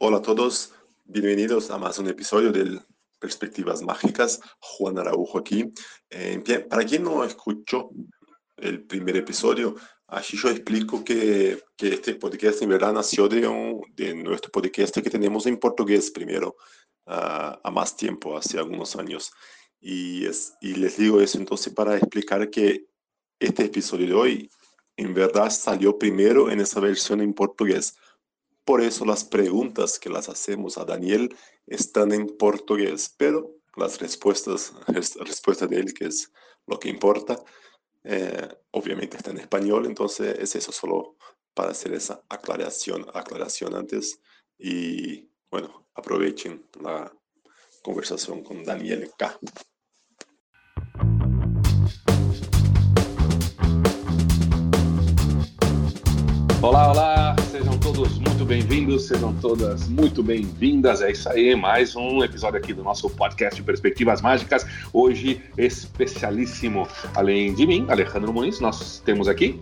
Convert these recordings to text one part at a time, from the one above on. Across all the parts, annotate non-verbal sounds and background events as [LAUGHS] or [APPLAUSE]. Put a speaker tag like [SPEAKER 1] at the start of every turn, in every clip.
[SPEAKER 1] Hola a todos, bienvenidos a más un episodio del Perspectivas Mágicas. Juan Araujo aquí. Eh, para quien no escuchó el primer episodio, así yo explico que, este podcast en verdad nació de, un, de nuestro podcast que tenemos en portugués primero, uh, a más tiempo, hace algunos años. Y, y les digo eso entonces para explicar que este episodio de hoy en verdad salió primero en esa versión en portugués por eso las preguntas que las hacemos a Daniel están en portugués, pero las respuestas, la respuesta de él, que es lo que importa, eh, obviamente está en español, entonces es eso, solo para hacer esa aclaración, aclaración antes. Y bueno, aprovechen la conversación con Daniel K.
[SPEAKER 2] Olá, sejam todos muito bem-vindos, sejam todas muito bem-vindas. É isso aí, mais um episódio aqui do nosso podcast Perspectivas Mágicas. Hoje, especialíssimo, além de mim, Alejandro Muniz, nós temos aqui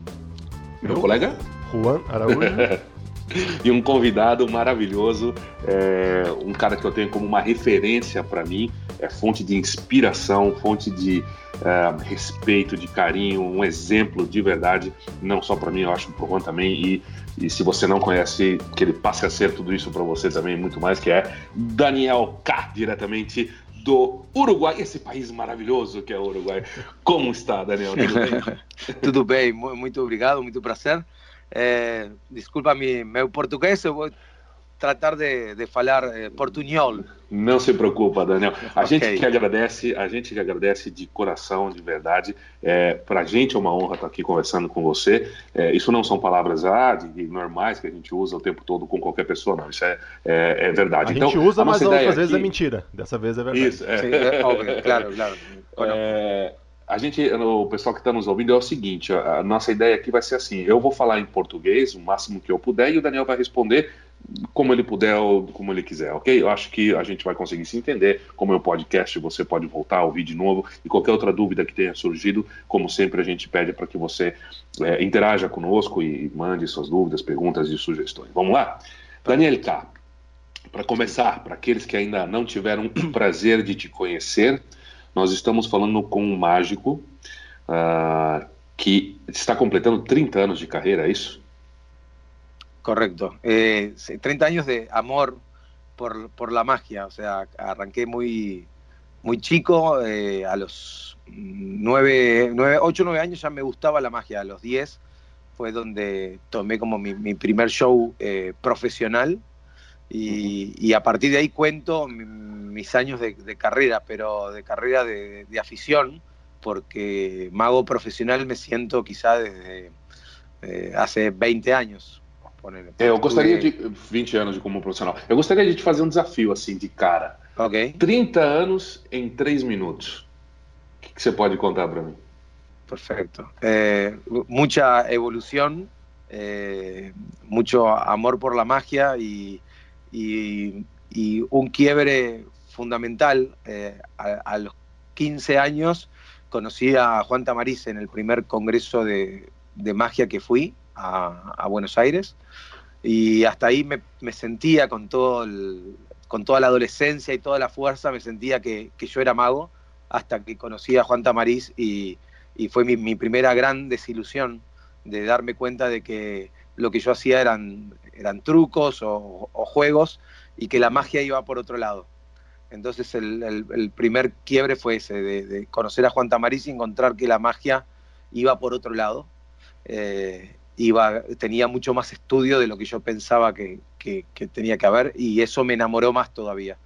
[SPEAKER 2] meu Eu, colega
[SPEAKER 3] Juan Araújo. [LAUGHS] [LAUGHS]
[SPEAKER 2] e um convidado maravilhoso, é, um cara que eu tenho como uma referência para mim, é fonte de inspiração, fonte de é, respeito, de carinho, um exemplo de verdade, não só para mim, eu acho para o Juan também. E, e se você não conhece, que ele passe a ser tudo isso para você também, muito mais, que é Daniel K, diretamente do Uruguai, esse país maravilhoso que é o Uruguai. Como está, Daniel? Tudo
[SPEAKER 4] bem? [LAUGHS] tudo bem, muito obrigado, muito prazer. É, desculpa me, meu português, eu vou tratar de, de falar eh, portunhol.
[SPEAKER 2] Não se preocupa, Daniel. A okay. gente que agradece, a gente que agradece de coração, de verdade. É, Para a gente é uma honra estar aqui conversando com você. É, isso não são palavras ah, de, normais que a gente usa o tempo todo com qualquer pessoa, não. Isso é, é, é verdade.
[SPEAKER 3] A
[SPEAKER 2] então,
[SPEAKER 3] gente usa, a mas outras vezes é mentira. Dessa vez é verdade.
[SPEAKER 2] Isso, é. Sim, é óbvio, claro, claro. [LAUGHS] A gente, o pessoal que está nos ouvindo é o seguinte: a, nossa ideia aqui vai ser assim: eu vou falar em português o máximo que eu puder e o Daniel vai responder como ele puder ou como ele quiser, ok? Eu acho que a gente vai conseguir se entender. Como é um podcast, você pode voltar a ouvir de novo e qualquer outra dúvida que tenha surgido, como sempre, a gente pede para que você é, interaja conosco e mande suas dúvidas, perguntas e sugestões. Vamos lá? Daniel K. Para começar, para aqueles que ainda não tiveram o prazer de te conhecer, nós estamos falando com um mágico uh, que está completando 30 anos de carreira, é isso?
[SPEAKER 4] Correcto. Eh, 30 años de amor por, por, la magia. O sea, arranqué muy, muy chico. Eh, a los 9, 9, 8 9 años ya me gustaba la magia. A los 10 fue donde tomé como mi, mi primer show eh, profesional. Y, y, a partir de ahí cuento mis años de, carrera, pero de carrera de, afición, porque mago profesional me siento quizá desde eh, hace 20 años.
[SPEAKER 2] É, eu gostaria de. 20 anos de como profissional. Eu gostaria de te fazer um desafio assim de cara.
[SPEAKER 4] Ok.
[SPEAKER 2] 30 anos em 3 minutos. O que, que você pode contar para mí?
[SPEAKER 4] Perfecto. Eh, mucha evolución, eh, mucho amor por la magia y, y, un quiebre fundamental. Eh, a, los 15 años conocí a Juan Tamariz en el primer congreso de, magia que fui a, Buenos Aires y hasta ahí me, sentía con, todo con toda la adolescencia y toda la fuerza, me sentía que, yo era mago hasta que conocí a Juan Tamariz y, fue mi, primera gran desilusión de darme cuenta de que lo que yo hacía eran, eran trucos o, juegos y que la magia iba por otro lado. Entonces el, primer quiebre fue ese, de, conocer a Juan Tamariz y encontrar que la magia iba por otro lado. Eh, iba, tenía mucho más estudio de lo que yo pensaba que, que, tenía que haber y eso me enamorou mais todavía.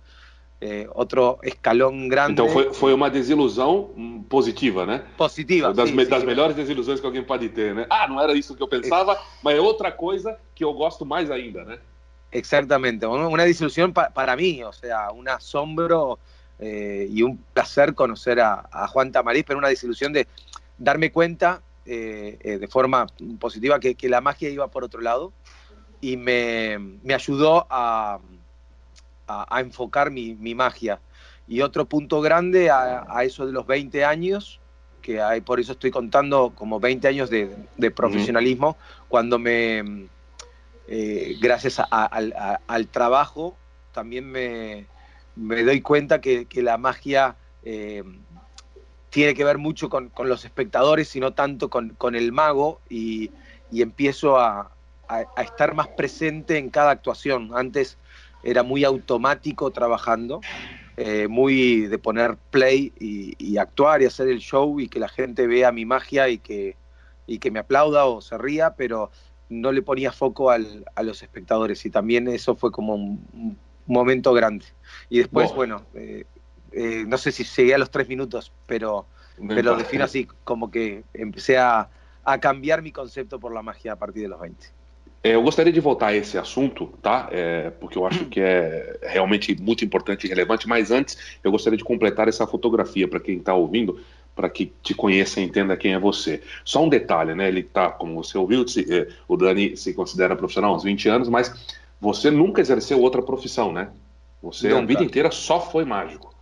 [SPEAKER 4] É, outro escalão grande.
[SPEAKER 2] Então foi, foi uma desilusão positiva, né?
[SPEAKER 4] Positiva.
[SPEAKER 2] Das,
[SPEAKER 4] sim,
[SPEAKER 2] me, das melhores desilusões que alguém pode ter, né? Ah, não era isso que eu pensava, mas é outra coisa que eu gosto mais ainda, né?
[SPEAKER 4] Exactamente, una desilusión pa, para mí, o sea, un asombro eh, y un placer conocer a, a Juan Tamariz, pero una desilusión de darme cuenta eh, eh, de forma positiva que, la magia iba por otro lado y me, ayudó a, a, enfocar mi, magia. Y otro punto grande a, eso de los 20 años, que hay, por eso estoy contando como 20 años de, profesionalismo, cuando me eh, gracias al trabajo, también me, doy cuenta que, la magia eh, tiene que ver mucho con, los espectadores y no tanto con, el mago y, empiezo a, estar más presente en cada actuación. Antes era muy automático trabajando, eh, muy de poner play y, actuar y hacer el show y que la gente vea mi magia y que, que me aplauda o se ría, pero no le ponía foco a los espectadores y también eso fue como un, momento grande. Y después, bueno, eh, eh, no sé si llegué a los tres minutos, pero, pero defino así, como que empecé a, a cambiar mi concepto por la magia a partir de los 20.
[SPEAKER 2] É, eu gostaria de voltar a esse assunto, tá? É, porque eu acho que é realmente muito importante e relevante. Mas antes, eu gostaria de completar essa fotografia para quem está ouvindo, para que te conheça e entenda quem é você. Só um detalhe, né? Ele tá, como você ouviu, se, é, o Dani se considera profissional há uns 20 anos, mas você nunca exerceu outra profissão, né? Você nunca. a vida inteira só foi mágico.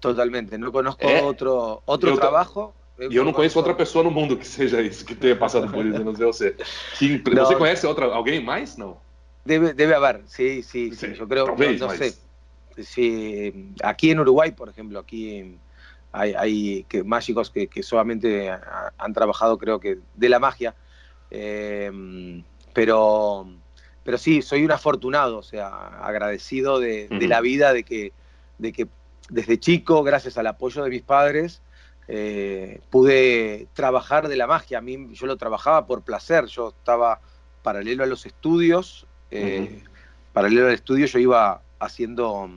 [SPEAKER 4] Totalmente. Não conozco é, outro, outro trabalho
[SPEAKER 2] E eu não conheço outra pessoa no mundo que seja isso, que tenha passado por isso, não sei você. Que, [LAUGHS] não, você conhece outra, alguém mais? Não.
[SPEAKER 4] Debe, debe haber, sí, sí, sí. Yo creo, Talvez, no, no sé. Sí, aquí en Uruguay, por ejemplo, aquí hay, hay que, mágicos que, que, solamente han trabajado, creo que, de la magia. Eh, pero, pero sí, soy un afortunado, o sea, agradecido de, de la vida, de que, de que desde chico, gracias al apoyo de mis padres, eh, pude trabajar de la magia. A mí yo lo trabajaba por placer, yo estaba paralelo a los estudios, eh, paralelo al estudio yo iba haciendo,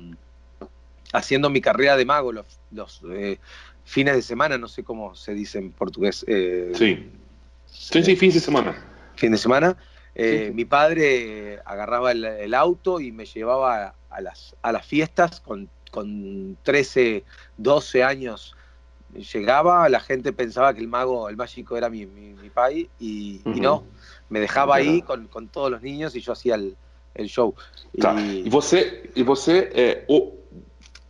[SPEAKER 4] haciendo mi carrera de mago los, los eh, fines de semana, no sé cómo se dice en portugués.
[SPEAKER 2] sí. sí, sí, fin de semana.
[SPEAKER 4] Fin de semana. Mi padre agarraba el, auto y me llevaba a las, a las fiestas con, con 13, 12 años llegaba, la gente pensaba que el mago, el mágico era mi, mi, país y, no, me dejaba ahí con, con, todos los niños y yo hacía el, el show.
[SPEAKER 2] Tá. E, você, e você é,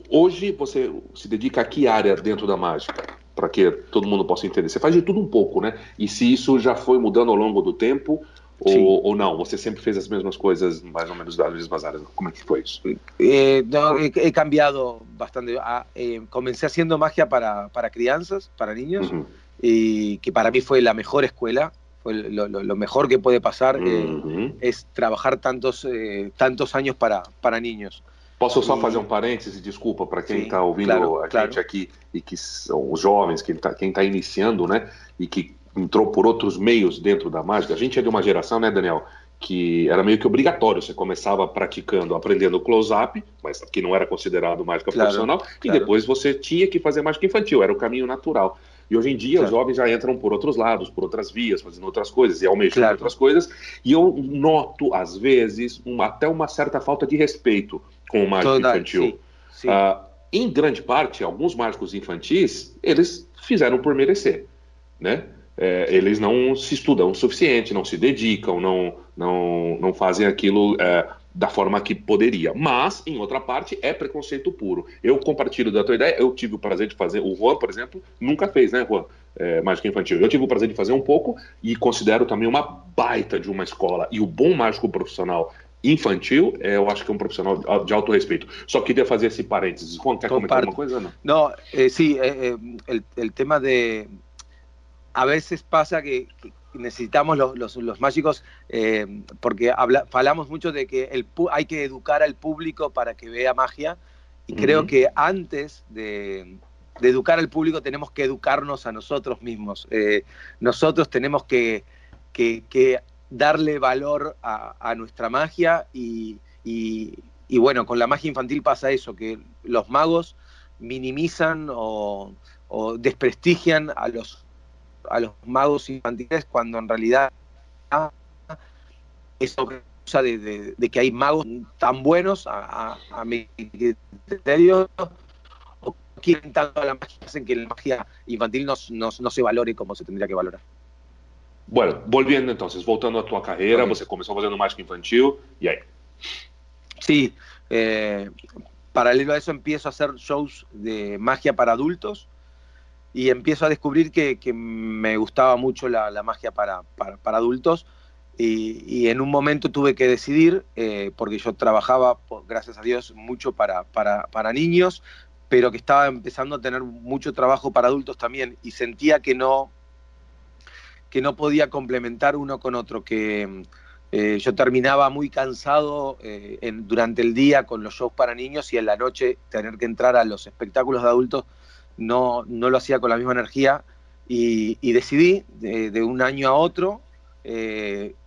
[SPEAKER 2] hoje você se dedica a que área dentro da mágica? Para que todo mundo possa entender. Você faz de tudo um pouco, né? E se isso já foi mudando ao longo do tempo, ou, ou, não? Você sempre fez as mesmas coisas, mais ou menos das mesmas áreas? Como é que foi isso?
[SPEAKER 4] Eh, no, he, he, cambiado bastante. Ah, eh, comencé haciendo magia para, para crianzas, para niños, uh -huh. y que para mí fue la mejor escuela. Fue lo, lo, lo mejor que puede pasar uh -huh. eh, es trabajar tantos, eh, tantos años para, para niños.
[SPEAKER 2] Posso só fazer um parêntese, desculpa, para quem está ouvindo claro, a claro. gente aqui e que são os jovens, quem está quem tá iniciando, né? E que entrou por outros meios dentro da mágica. A gente é de uma geração, né, Daniel, que era meio que obrigatório. Você começava praticando, aprendendo close-up, mas que não era considerado mágica claro, profissional, claro. e depois você tinha que fazer mágica infantil, era o caminho natural. E hoje em dia claro. os jovens já entram por outros lados, por outras vias, fazendo outras coisas e almejando claro. outras coisas. E eu noto, às vezes, uma, até uma certa falta de respeito com o mágico Toda, infantil. Sim, sim. Uh, em grande parte, alguns mágicos infantis, eles fizeram por merecer, né? É, eles não se estudam o suficiente, não se dedicam, não, não, não fazem aquilo é, da forma que poderia. Mas, em outra parte, é preconceito puro. Eu compartilho da tua ideia, eu tive o prazer de fazer, o Juan, por exemplo, nunca fez, né, Juan? É, mágica infantil. Eu tive o prazer de fazer um pouco e considero também uma baita de uma escola. E o bom mágico profissional infantil, é, eu acho que é um profissional de alto respeito. Só queria fazer esse parênteses. Juan, quer comentar alguma coisa? Não,
[SPEAKER 4] não eh, sí, eh, el, el tema de a veces pasa que, necesitamos los, los, mágicos, eh, porque hablamos mucho de que el, hay que educar al público para que vea magia, y creo que antes de, educar al público tenemos que educarnos a nosotros mismos. Eh, nosotros tenemos que, darle valor a, nuestra magia y, bueno, con la magia infantil pasa eso, que los magos minimizan o desprestigian a los a los magos infantiles cuando en realidad es causa de, de, que hay magos tan buenos a, a, mi criterio o quieren tanto a la magia hacen que la magia infantil no, no, no, se valore como se tendría que valorar.
[SPEAKER 2] Bueno, volviendo entonces, voltando a tu carrera, okay. você começou fazendo mágica infantil, e aí?
[SPEAKER 4] Sí, eh, paralelo a eso empiezo a hacer shows de magia para adultos, y empiezo a descubrir que, me gustaba mucho la, magia para, para, adultos. Y, en un momento tuve que decidir, eh, porque yo trabajaba, gracias a Dios, mucho para, para, niños, pero que estaba empezando a tener mucho trabajo para adultos también y sentía que no, que no podía complementar uno con otro, que eh, yo terminaba muy cansado eh, durante el día con los shows para niños y en la noche tener que entrar a los espectáculos de adultos no, no lo hacía con la misma energía y, decidí de, un año a otro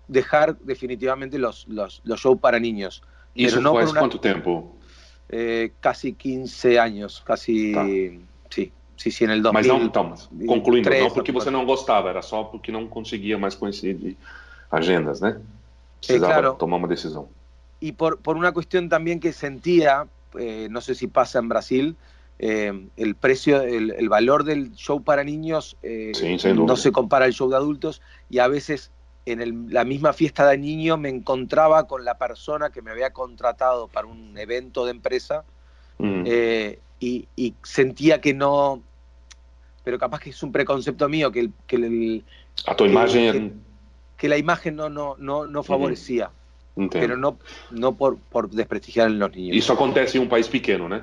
[SPEAKER 4] dejar definitivamente los, los, los shows para niños.
[SPEAKER 2] ¿Y eso no fue una... cuánto tiempo?
[SPEAKER 4] Eh, casi 15 años, casi... Tá. Sí, sí, sí, en el 2000.
[SPEAKER 2] Mas não, Thomas, concluindo, não porque você não gostava, era só porque não conseguia mais coincidir agendas, né? Precisava claro. tomar uma decisão.
[SPEAKER 4] Y por, por una cuestión también que sentía, eh, no sé si pasa en Brasil, eh, el precio, el, el, valor del show para niños eh, sí, no se compara al show de adultos y a veces en la misma fiesta de niño me encontraba con la persona que me había contratado para un evento de empresa mm. eh, y, sentía que no, pero capaz que es un preconcepto mío, que, el, que, el,
[SPEAKER 2] A tu imagen...
[SPEAKER 4] Que, la imagen no, no, no, no favorecía. Pero no, no por, por desprestigiar a los niños.
[SPEAKER 2] Isso acontece em um país pequeno, né?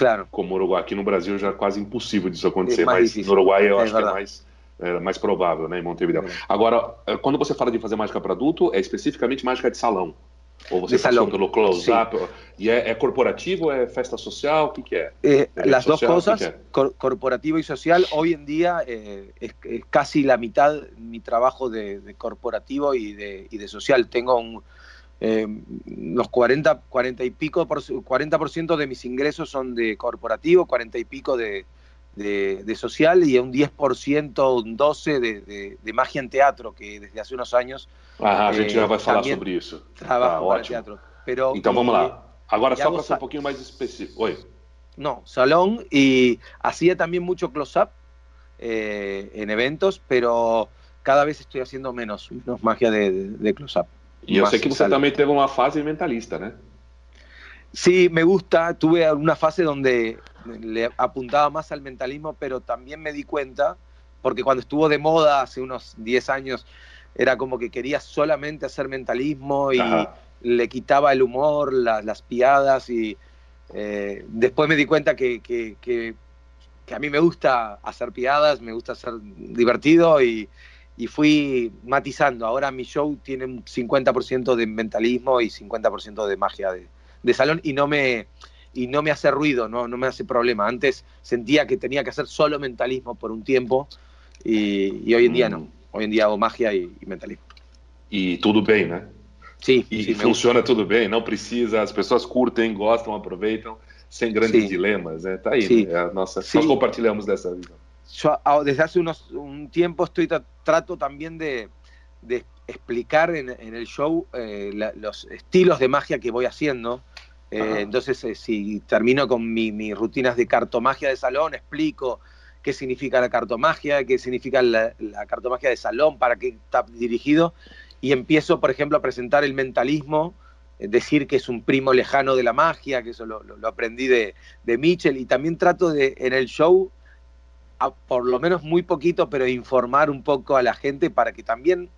[SPEAKER 4] Claro.
[SPEAKER 2] Como o Uruguai. Aqui no Brasil já é quase impossível disso acontecer, é mas difícil. no Uruguai eu é acho verdade. que é mais é mais provável, né, em Montevideo. É. Agora, eh, quando você fala de fazer mágica para adulto, é especificamente mágica de salão? Ou você passou salão. pelo close-up? E é, é, corporativo, é festa social? O que, que é?
[SPEAKER 4] Eh, las dos cosas, é? cor corporativo y social. Hoy en día eh, es, es, casi la mitad mi trabajo de, de corporativo y de, y de, social. Tengo un, eh, los 40, 40 y pico, por, 40% de mis ingresos son de corporativo, 40 y pico de, de, social y un 10%, un 12% de, de, magia en teatro, que desde hace unos años.
[SPEAKER 2] Ah, a gente já vai falar sobre isso.
[SPEAKER 4] Trabajo ah, teatro. Pero,
[SPEAKER 2] então vamos lá. Agora, só para ser um pouquinho mais específico. Oi.
[SPEAKER 4] No, salón y hacía también mucho close-up eh, en eventos, pero cada vez estoy haciendo menos, menos magia de, de close-up.
[SPEAKER 2] E eu sei que você também teve uma fase mentalista, né?
[SPEAKER 4] Sí, me gusta. Tuve una fase donde le apuntaba más al mentalismo, pero también me di cuenta, porque cuando estuvo de moda hace unos 10 años, era como que quería solamente hacer mentalismo y le quitaba el humor, las piadas y eh, después me di cuenta que, que, que, a mí me gusta hacer piadas, me gusta ser divertido y, y fui matizando. Ahora mi show tiene un 50% de mentalismo y 50% de magia de, de salón y no me y no me hace ruido, no, no me hace problema. Antes sentía que tenía que hacer solo mentalismo por un tiempo y, y hoy en día no. Mm. Hoy en día hago magia e, e mentalismo.
[SPEAKER 2] E tudo bem, né?
[SPEAKER 4] Sim.
[SPEAKER 2] E sim, funciona tudo bem, não precisa, as pessoas curtem, gostam, aproveitam, sem grandes sim. dilemas, né? Tá aí, sim. né? Nossa, nós compartilhamos dessa visão.
[SPEAKER 4] Yo desde hace unos, un tiempo estoy trato también de, de explicar en, en el show eh, la, los estilos de magia que voy haciendo. Eh, entonces, eh, si termino con mis rutinas de cartomagia de salón, explico qué significa la cartomagia, qué significa la, cartomagia de salón, para qué está dirigido, y empiezo, por ejemplo, a presentar el mentalismo, eh, decir que es un primo lejano de la magia, que eso lo, aprendí de, de, Mitchell, y también trato de, en el show, por lo menos muy poquito, pero informar un poco a la gente para que también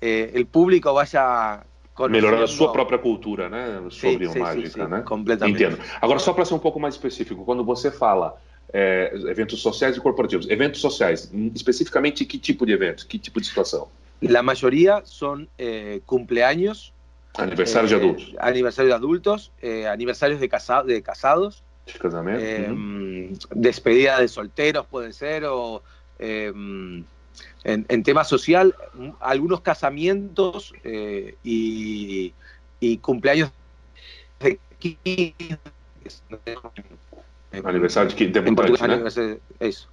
[SPEAKER 4] el público vaya
[SPEAKER 2] melhorar a sua própria cultura, né, sobre sim, mágica, sim, né?
[SPEAKER 4] Completamente.
[SPEAKER 2] Entendo. Agora, só para ser um pouco mais específico, quando você fala é, eventos sociais e corporativos, eventos sociais, especificamente que tipo de evento, que tipo de situação?
[SPEAKER 4] La mayoría son eh, cumpleaños,
[SPEAKER 2] aniversários eh, de adultos,
[SPEAKER 4] aniversários de adultos, eh, aniversários de, casa de casados, eh, despedida de solteros puede ser o en, en tema social, algunos casamientos eh, y, y, cumpleaños de 15.
[SPEAKER 2] Aniversario de.
[SPEAKER 4] Eso.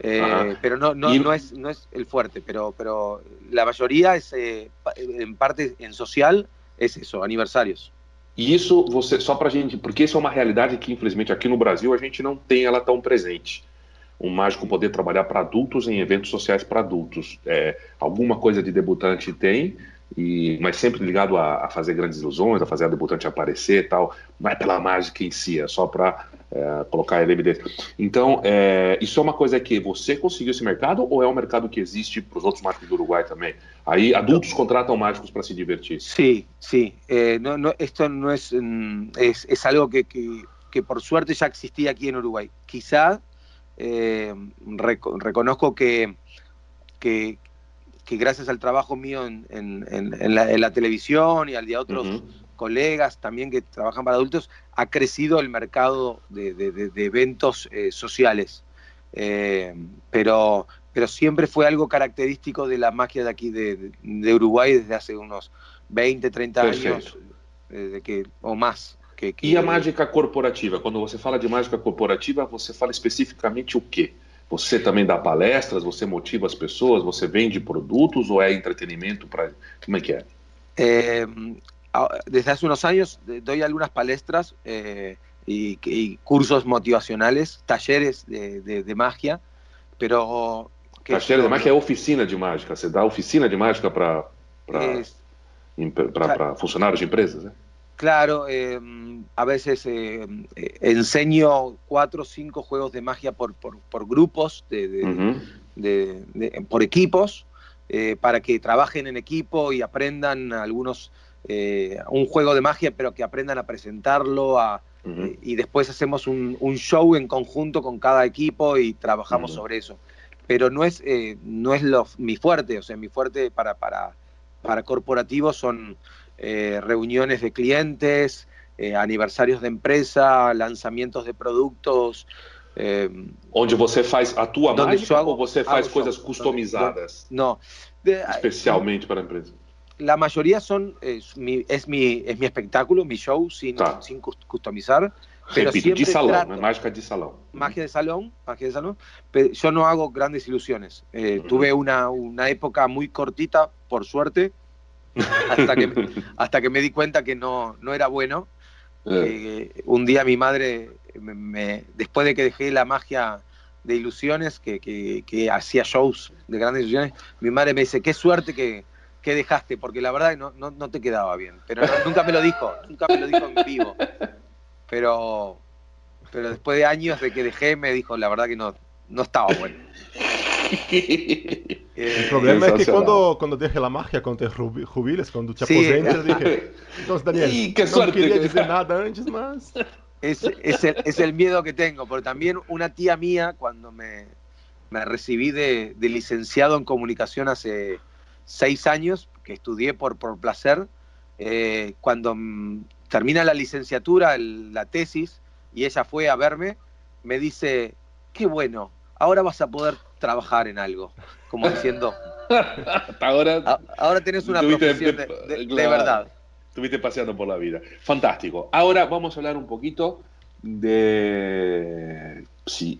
[SPEAKER 4] Eh, pero no, no, no, es, no es el fuerte, pero, pero la mayoría es, eh, en parte en social, es eso, aniversarios.
[SPEAKER 2] E isso, você, só para gente, porque isso é uma realidade que, infelizmente, aqui no Brasil a gente não tem ela tão presente. um mágico poder trabalhar para adultos em eventos sociais para adultos. É, alguma coisa de debutante tem, e, mas sempre ligado a, a, fazer grandes ilusões, a fazer a debutante aparecer e tal. Não é pela mágica em si, é só para é, colocar ele evidência. Então, é, isso é uma coisa que você conseguiu esse mercado ou é um mercado que existe para os outros mágicos do Uruguai também? Aí adultos contratam mágicos para se divertir.
[SPEAKER 4] Sí, sí. Eh, no, no, esto no es, es, es algo que, que, que, por suerte ya existía aquí en Uruguay. Quizá eh, rec reconozco que, que, que, gracias al trabajo mío en, en, en, la, en, la, televisión y al de otros uh -huh. Colegas también que trabajan para adultos, ha crecido el mercado de, de, de eventos eh, sociales. Eh, pero, pero siempre fue algo característico de la magia de aquí de, de Uruguay desde hace unos 20, 30 Perfeito. anos de que, ou mais. Que, que...
[SPEAKER 2] E a mágica corporativa? Quando você fala de mágica corporativa, você fala especificamente o quê? Você também dá palestras, você motiva as pessoas, você vende produtos ou é entretenimento para como é que é?
[SPEAKER 4] Eh, desde hace unos años doy algunas palestras eh, y, y, cursos motivacionales, talleres de, de, de magia, pero...
[SPEAKER 2] Taller de magia é oficina de mágica, você dá oficina de mágica para para funcionarios de empresas, ¿eh?
[SPEAKER 4] Claro, eh, a veces eh, enseño cuatro o cinco juegos de magia por, por, por grupos, de, uh -huh. por equipos, eh, para que trabajen en equipo y aprendan algunos, eh, un juego de magia, pero que aprendan a presentarlo, a, uh -huh. y después hacemos un, un, show en conjunto con cada equipo y trabajamos uh -huh. sobre eso. Pero no es, eh, no es lo, mi fuerte, o sea, mi fuerte para, para, para corporativos son eh, reuniones de clientes, eh, aniversarios de empresa, lançamentos de produtos.
[SPEAKER 2] Eh, Onde você faz a tua mágica hago, ou você faz coisas show. customizadas?
[SPEAKER 4] No.
[SPEAKER 2] De, Especialmente para a empresa.
[SPEAKER 4] La mayoría son, es mi, es mi, es mi espectáculo, mi show, sin, tá. sin customizar.
[SPEAKER 2] Pero Repito, de salão, trato, mágica de salão.
[SPEAKER 4] Magia de salón, magia de salón. Pero yo no hago grandes ilusiones. Eh, uh -huh. Tuve una, una época muy cortita, por suerte, hasta que, [LAUGHS] hasta que me di cuenta que no, no era bueno. Eh, un día mi madre, me, me, después de que dejé la magia de ilusiones, que, que, que, hacía shows de grandes ilusiones, mi madre me dice, qué suerte que, que dejaste, porque la verdad no, no, no te quedaba bien. Pero no, nunca me lo dijo, nunca me lo dijo en vivo. Pero, pero después de años de que dejé, me dijo, la verdad que no, no estaba bueno. [LAUGHS]
[SPEAKER 3] o problema é que quando, quando deixa a marca, quando te jubilas, quando te aposentas, eu dije, então, Daniel, [LAUGHS]
[SPEAKER 2] y qué
[SPEAKER 3] no
[SPEAKER 2] suerte.
[SPEAKER 3] quería decir nada antes, mas...
[SPEAKER 4] Es, es, el, es el miedo que tengo, porque también una tía mía, cuando me, me recibí de, de, licenciado en comunicación hace seis años, que estudié por, por placer, eh, cuando termina la licenciatura, el, la tesis, y ella fue a verme, me dice, qué bueno, ahora vas a poder trabajar en algo, como diciendo,
[SPEAKER 2] ahora,
[SPEAKER 4] ahora tenés una profesión de, de, de, verdad.
[SPEAKER 2] Estuviste paseando por la vida. Fantástico. Ahora vamos a hablar un poquito de... Si,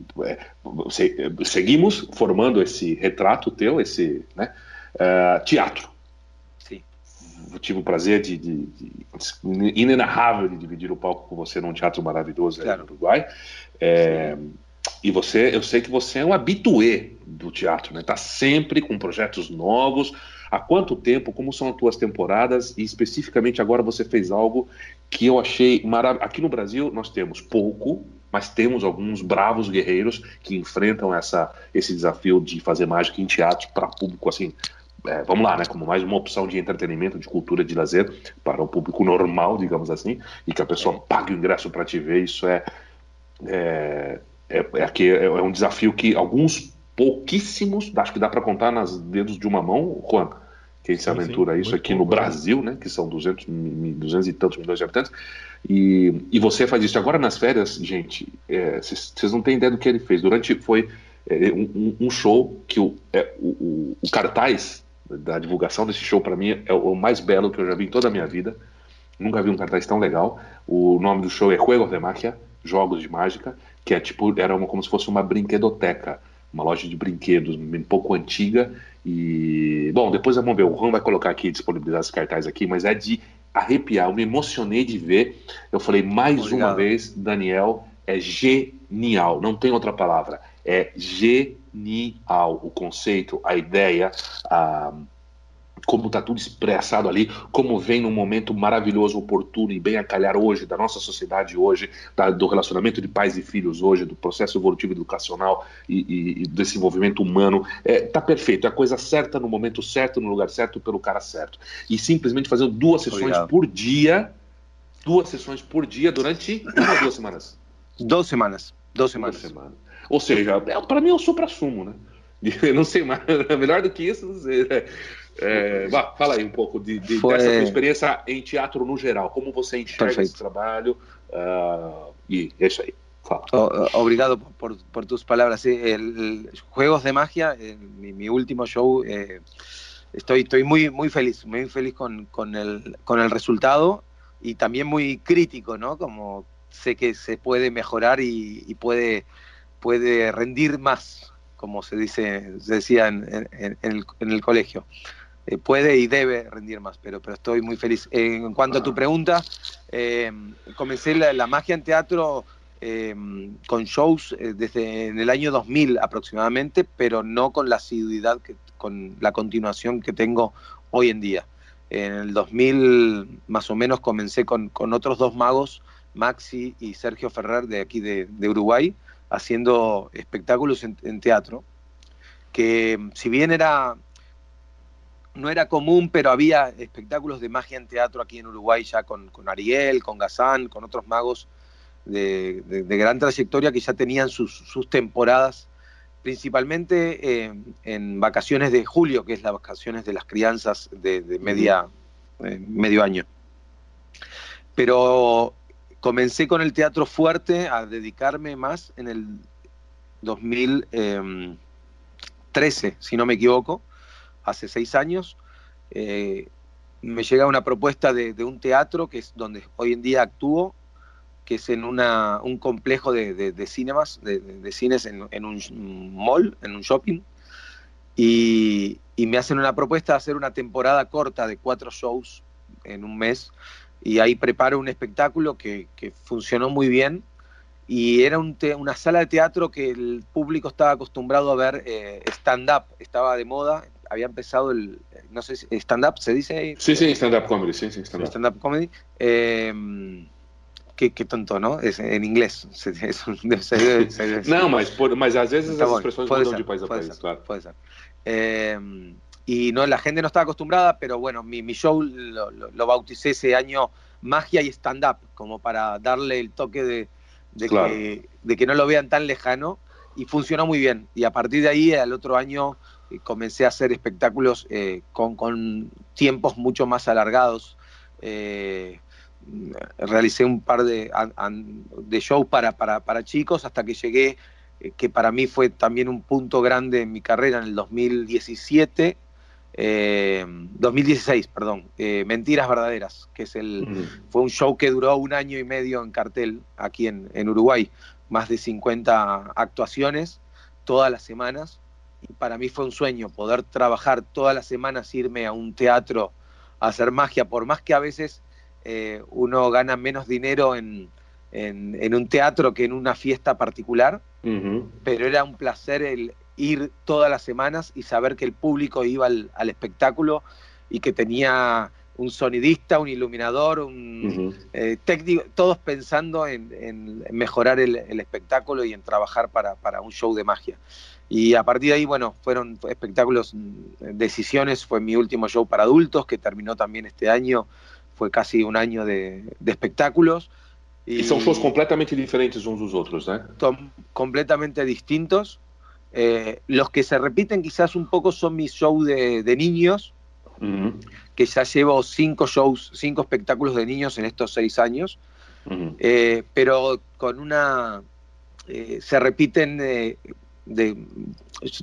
[SPEAKER 2] se, seguimos formando esse retrato teu, esse né, uh, teatro.
[SPEAKER 4] Sim.
[SPEAKER 2] tive o prazer de, de, de, inenarrável de dividir o palco com você num teatro maravilhoso claro. no Uruguai. É, e você, eu sei que você é um habitué do teatro, né? Tá sempre com projetos novos. Há quanto tempo? Como são as tuas temporadas? E especificamente agora você fez algo que eu achei maravilhoso. Aqui no Brasil nós temos pouco, mas temos alguns bravos guerreiros que enfrentam essa, esse desafio de fazer mágica em teatro para público assim. É, vamos lá, né? Como mais uma opção de entretenimento, de cultura, de lazer para o público normal, digamos assim, e que a pessoa pague o ingresso para te ver. Isso é, é é, é, é, é um desafio que alguns pouquíssimos, acho que dá para contar nas dedos de uma mão, Juan, quem se aventura isso aqui no Brasil, né, que são 200, 200 e tantos milhões de habitantes, e, e você faz isso. Agora nas férias, gente, vocês é, não têm ideia do que ele fez. Durante, foi é, um, um, show que o, é, o, o, cartaz da divulgação desse show, para mim, é o mais belo que eu já vi em toda a minha vida. Nunca vi um cartaz tão legal. O nome do show é Juegos de Magia, Jogos de Mágica, que é tipo, era uma, como se fosse uma brinquedoteca, uma loja de brinquedos um pouco antiga. E, bom, depois vamos ver, o Juan vai colocar aqui, disponibilizar os cartazes aqui, mas é de arrepiar. Eu me emocionei de ver. Eu falei mais Obrigado. uma vez, Daniel, é genial, não tem outra palavra. É genial o conceito, a ideia, a, como está tudo expressado ali, como vem num momento maravilhoso, oportuno e bem a calhar hoje, da nossa sociedade hoje, da, do relacionamento de pais e filhos hoje, do processo evolutivo educacional e, e, e desenvolvimento humano. É, tá perfeito, é a coisa certa no momento certo, no lugar certo, pelo cara certo. E simplesmente fazendo duas sessões Obrigado. por dia, duas sessões por dia durante uma ou duas semanas?
[SPEAKER 4] Duas semanas. Duas semanas.
[SPEAKER 2] Duas semanas. Ou seja, é, para mim é o supra-sumo, né? [LAUGHS] não sei mais, [LAUGHS] melhor do que isso, não sei. É, vá, fala aí um pouco de, de Foi... dessa tua experiência em teatro no geral, como você enxerga Perfeito. esse trabalho uh, e é isso aí. Fala.
[SPEAKER 4] obrigado por, por, tus palabras. El, Juegos de Magia, eh, mi, mi, último show, eh, estoy, estoy muy, muy feliz, muy feliz con, con, el, con el resultado y también muy crítico, ¿no? Como sé que se puede mejorar y, y puede, puede rendir más, como se dice, se decía en, en, el, en el, colegio. Eh, puede y debe rendir más, pero, pero estoy muy feliz. en cuanto a tu pregunta, eh, comencé la, magia en teatro eh, con shows desde en el año 2000 aproximadamente, pero no con la asiduidad, que, con la continuación que tengo hoy en día. En el 2000 más o menos comencé con, con otros dos magos, Maxi y Sergio Ferrer de aquí de, de Uruguay, haciendo espectáculos en, en teatro, que si bien era no era común, pero había espectáculos de magia en teatro aquí en Uruguay ya con, con Ariel, con Gazán, con otros magos de, de, gran trayectoria que ya tenían sus, sus temporadas, principalmente eh, en vacaciones de julio, que es las vacaciones de las crianzas de, de media, eh, medio año. Pero comencé con el teatro fuerte a dedicarme más en el 2013, si no me equivoco hace seis años, eh, me llega una propuesta de, un teatro que es donde hoy en día actúo, que es en una, un complejo de, de, cinemas, de, cines en, un mall, en un shopping, y, me hacen una propuesta de hacer una temporada corta de cuatro shows en un mes, y ahí preparo un espectáculo que, funcionó muy bien, y era una sala de teatro que el público estaba acostumbrado a ver eh, stand-up, estaba de moda, había empezado el, no sé si stand-up, ¿se dice?
[SPEAKER 2] Sí, sí, stand-up comedy, sí, sí, stand-up.
[SPEAKER 4] Stand comedy. Eh, qué, qué, tonto, ¿no? Es, en inglés. Es, [LAUGHS]
[SPEAKER 2] no, mas, por, mas às vezes Está as expressões mudam de país a país,
[SPEAKER 4] ser,
[SPEAKER 2] claro.
[SPEAKER 4] Puede ser. Eh, y no, la gente no estaba acostumbrada, pero bueno, mi, mi show lo, lo, lo, bauticé ese año magia y stand-up, como para darle el toque de, de, claro. que, de que no lo vean tan lejano, y funcionó muy bien. Y a partir de ahí, al otro año, eh, comencé a hacer espectáculos eh, con, con, tiempos mucho más alargados. Eh, realicé un par de, de shows para, para, para, chicos hasta que llegué, que para mí fue también un punto grande en mi carrera en el 2017. 2016, perdón, Mentiras Verdaderas, que es el, mm. fue un show que duró un año y medio en cartel aquí en, en Uruguay, más de 50 actuaciones todas las semanas, y para mí fue un sueño poder trabajar todas las semanas, irme a un teatro a hacer magia, por más que a veces eh, uno gana menos dinero en, en, un teatro que en una fiesta particular, pero era un placer el ir todas las semanas y saber que el público iba al, espectáculo y que tenía un sonidista, un iluminador, un eh, técnico, todos pensando en, mejorar el, el, espectáculo y en trabajar para, para un show de magia. Y a partir de ahí, bueno, fueron espectáculos, mm, decisiones, fue mi último show para adultos, que terminó también este año, fue casi un año de, de espectáculos.
[SPEAKER 2] Y, y, son shows completamente diferentes unos dos otros, ¿eh?
[SPEAKER 4] Son completamente distintos. Eh, los que se repiten quizás un poco son mis shows de, de niños, uh -huh. que ya llevo cinco shows, cinco espectáculos de niños en estos seis años, uh -huh. eh, pero con una... Eh, se repiten de,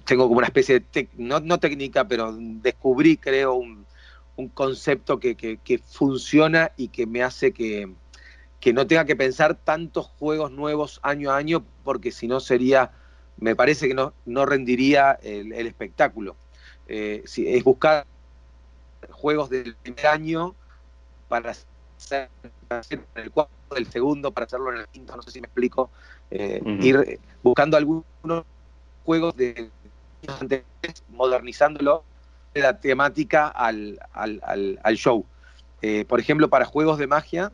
[SPEAKER 4] tengo como una especie de, no, no, técnica, pero descubrí, creo, un, un concepto que, que, que, funciona y que me hace que, que, no tenga que pensar tantos juegos nuevos año a año, porque si no sería, me parece que no, no rendiría el, el espectáculo. Eh, si, es buscar juegos del primer año para hacer, hacer el cuarto, del segundo, para hacerlo en el quinto, no sé si me explico, eh, uh -huh. ir buscando algunos juegos de modernizándolo la temática al, show. Eh, por ejemplo, para juegos de magia,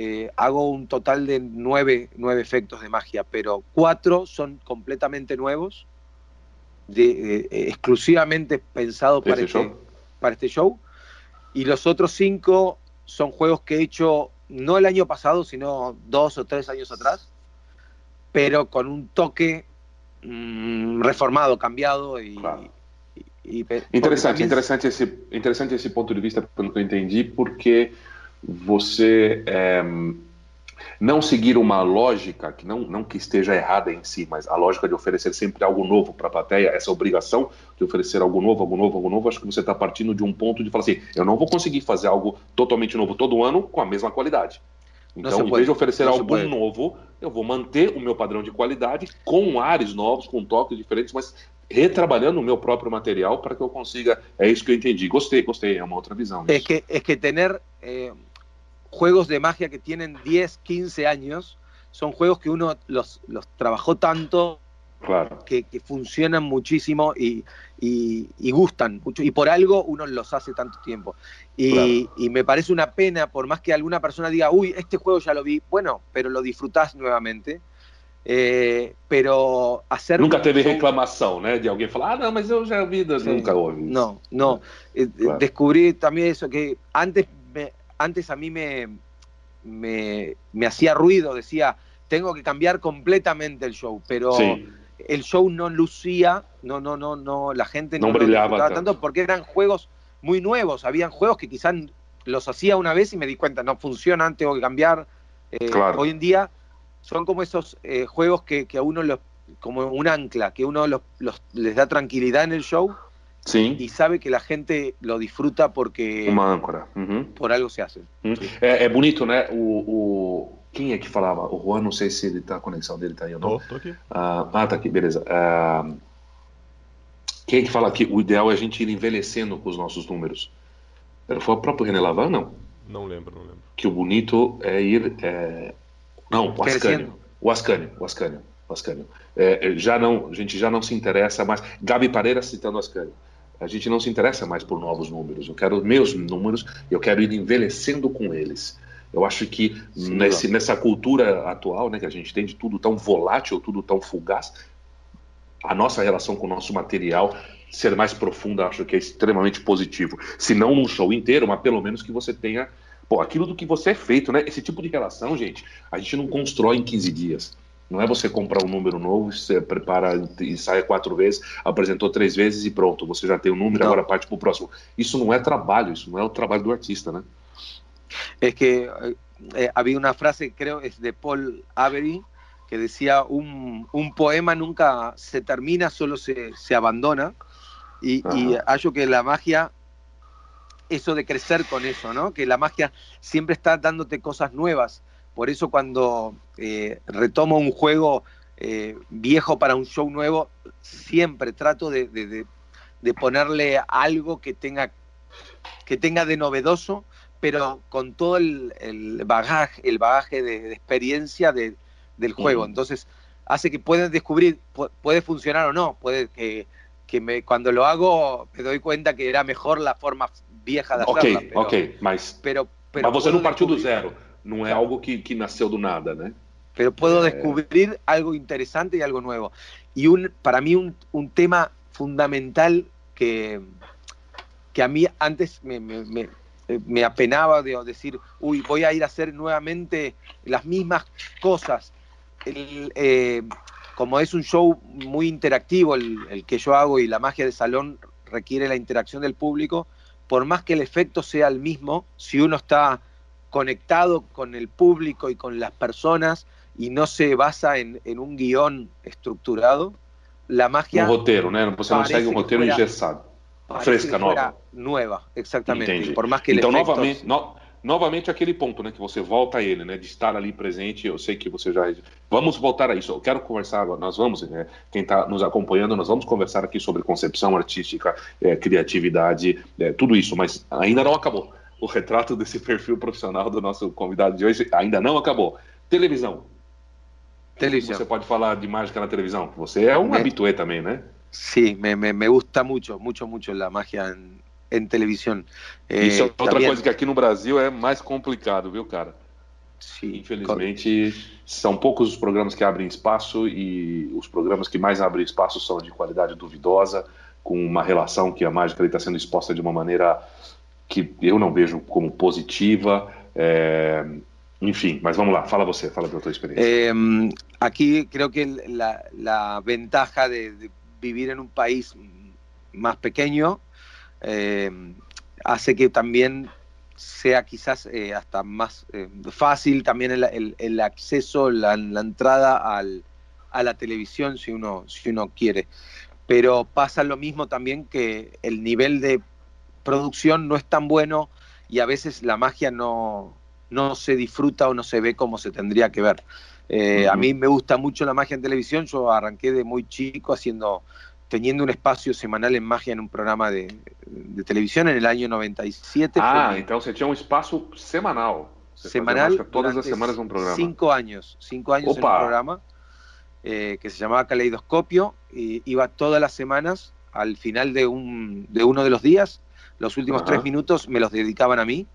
[SPEAKER 4] eh, hago un total de nueve, efectos de magia, pero cuatro son completamente nuevos, de, exclusivamente pensados para este, para este show, y los otros cinco son juegos que he hecho no el año pasado, sino dos o tres años atrás, pero con un toque mm, reformado, cambiado y,
[SPEAKER 2] interessante, interessante esse, interessante esse ponto de vista, pelo que eu entendi, porque você é, não seguir uma lógica, que não, não que esteja errada em si, mas a lógica de oferecer sempre algo novo para a plateia, essa obrigação de oferecer algo novo, algo novo, algo novo, acho que você está partindo de um ponto de falar assim, eu não vou conseguir fazer algo totalmente novo todo ano com a mesma qualidade. Então, em vez de oferecer algo novo, eu vou manter o meu padrão de qualidade com ares novos, com toques diferentes, mas retrabalhando o meu próprio material para que eu consiga. É isso que eu entendi. Gostei, gostei. É uma outra visão.
[SPEAKER 4] É que, é que ter eh, juegos de magia que tienen 10, 15 años son juegos que uno los, los trabajó tanto
[SPEAKER 2] claro.
[SPEAKER 4] que, que, funcionan muchísimo y, y, y, gustan mucho. Y por algo uno los hace tanto tiempo. Y, claro. y, me parece una pena, por más que alguna persona diga, uy, este juego ya lo vi, bueno, pero lo disfrutás nuevamente. Eh, pero hacer.
[SPEAKER 2] Nunca teve reclamação, né? De alguém falar, ah, não, mas eu já vi, sí. nunca.
[SPEAKER 4] No, no. Eh, claro. Descubrí también eso, que antes antes a mí me, me, me, hacía ruido, decía, tengo que cambiar completamente el show, pero sí. el show no lucía, no, no, no, no, la gente
[SPEAKER 2] no, no brillaba
[SPEAKER 4] tanto. tanto porque eran juegos muy nuevos, habían juegos que quizás los hacía una vez y me di cuenta, no funcionan, tengo que cambiar. Eh,
[SPEAKER 2] claro.
[SPEAKER 4] Hoy en día son como esos eh, juegos que, que, a uno los, como un ancla, que uno los, los, les da tranquilidad en el show
[SPEAKER 2] Sim.
[SPEAKER 4] e sabe que a gente lo disfruta porque
[SPEAKER 2] uma âncora uhum.
[SPEAKER 4] por algo se hace.
[SPEAKER 2] Uhum. É, é, bonito, né? O, o, quem é que falava? O Juan, não sei se ele tá a conexão dele tá aí ou não.
[SPEAKER 3] Tô, tô aqui.
[SPEAKER 2] Ah, ah, tá aqui, beleza. Ah, quem é que fala que o ideal é a gente ir envelhecendo com os nossos números? Foi o próprio René Lavan, não?
[SPEAKER 3] Não lembro, não lembro.
[SPEAKER 2] Que o bonito é ir. É... Não, o Ascânio. O Ascânio, o Ascânio. O Ascânio. É, já não, a gente já não se interessa mais. Gabi Pareira citando o Ascânio a gente não se interessa mais por novos números. Eu quero meus números, eu quero ir envelhecendo com eles. Eu acho que nesse, nessa cultura atual, né, que a gente tem de tudo tão volátil, tudo tão fugaz, a nossa relação com o nosso material ser mais profunda, acho que é extremamente positivo. Se não num show inteiro, mas pelo menos que você tenha pô, aquilo do que você é feito, né? Esse tipo de relação, gente, a gente não constrói em 15 dias. Não é você comprar um número novo, você prepara e sai quatro vezes, apresentou três vezes e pronto, você já tem o um número, não. agora parte para o próximo. Isso não é trabalho, isso não é o trabalho do artista, né?
[SPEAKER 4] É que eh, havia uma frase, creio, é de Paul Avery, que decía, un, un, poema nunca se termina, solo se, se abandona. Y, y acho que la magia, eso de crecer con eso, ¿no? Que la magia siempre está dándote cosas nuevas. Por eso cuando eh, retomo un juego eh, viejo para un show nuevo, siempre trato de, de, de, ponerle algo que tenga, que tenga de novedoso, pero con todo el, el bagaje, el bagaje de, experiencia del juego. Entonces hace que puedan descubrir, puede funcionar o no, puede que, que me, cuando lo hago me doy cuenta que era mejor la forma vieja de hacerla.
[SPEAKER 2] Ok, pero, ok, mas,
[SPEAKER 4] pero, pero
[SPEAKER 2] partiu do zero. Não é algo que, que nasceu do nada, né?
[SPEAKER 4] Pero puedo descubrir algo interesante y algo nuevo. Y un, para mí un, un tema fundamental que, que a mí antes me, me, me, me, apenaba de decir, uy, voy a ir a hacer nuevamente las mismas cosas. El, eh, como es un show muy interactivo el, el, que yo hago y la magia de salón requiere la interacción del público, por más que el efecto sea el mismo, si uno está conectado con el público y con las personas y no se basa en, en un guión estructurado, la magia.
[SPEAKER 2] Um roteiro, né? Você não segue um roteiro fuera, engessado. Fresca, nova.
[SPEAKER 4] Nova, exatamente. Entendi. Por mais que
[SPEAKER 2] então,
[SPEAKER 4] efectos...
[SPEAKER 2] novamente, no, novamente aquele ponto, né? Que você volta a ele, né? De estar ali presente. Eu sei que você já. Vamos voltar a isso. Eu quero conversar agora. Nós vamos, né, quem está nos acompanhando, nós vamos conversar aqui sobre concepção artística, é, criatividade, é, tudo isso, mas ainda não acabou o retrato desse perfil profissional do nosso convidado de hoje ainda não acabou. Televisão.
[SPEAKER 4] Televisão.
[SPEAKER 2] Você pode falar de mágica na televisão? Você é um é. habitué também, né?
[SPEAKER 4] Sí, me, me, gusta mucho, mucho, mucho la magia en, televisión.
[SPEAKER 2] Eh, otra cosa que aquí no Brasil es más complicado, viu, cara? Sí, Infelizmente, são poucos os programas que abrem espaço e os programas que mais abrem espaço são de qualidade duvidosa, com uma relação que a mágica está sendo exposta de uma maneira que eu não vejo como positiva. É... Enfim, mas vamos lá, fala você, fala da tua experiência.
[SPEAKER 4] Eh, aqui, creo que la, ventaja de, de, vivir en un país más pequeño hace que también sea quizás eh, hasta más eh, fácil también el, el, acceso, la, la entrada al, a la televisión si uno, si uno quiere. Pero pasa lo mismo también que el nivel de producción no es tan bueno y a veces la magia no, no se disfruta o no se ve como se tendría que ver. Eh, a mí me gusta mucho la magia en televisión, yo arranqué de muy chico haciendo teniendo un espacio semanal en magia en un programa de, televisión en el año 97.
[SPEAKER 2] Ah, entonces tenía un espacio semanal.
[SPEAKER 4] semanal.
[SPEAKER 2] Todas las semanas un programa.
[SPEAKER 4] Cinco años, cinco años en un programa eh, que se llamaba Caleidoscopio. Y iba todas las semanas, al final de, un, de uno de los días, los últimos tres minutos me los dedicaban a mí.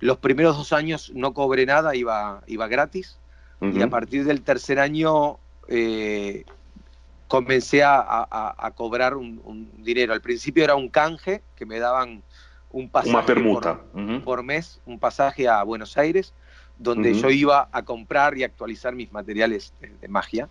[SPEAKER 4] Los primeros dos años no cobré nada, iba, iba gratis. Y a partir del tercer año eh, comencé a, cobrar un, dinero. Al principio era un canje que me daban un pasaje por, mes, un pasaje a Buenos Aires, donde yo iba a comprar y actualizar mis materiales de, magia.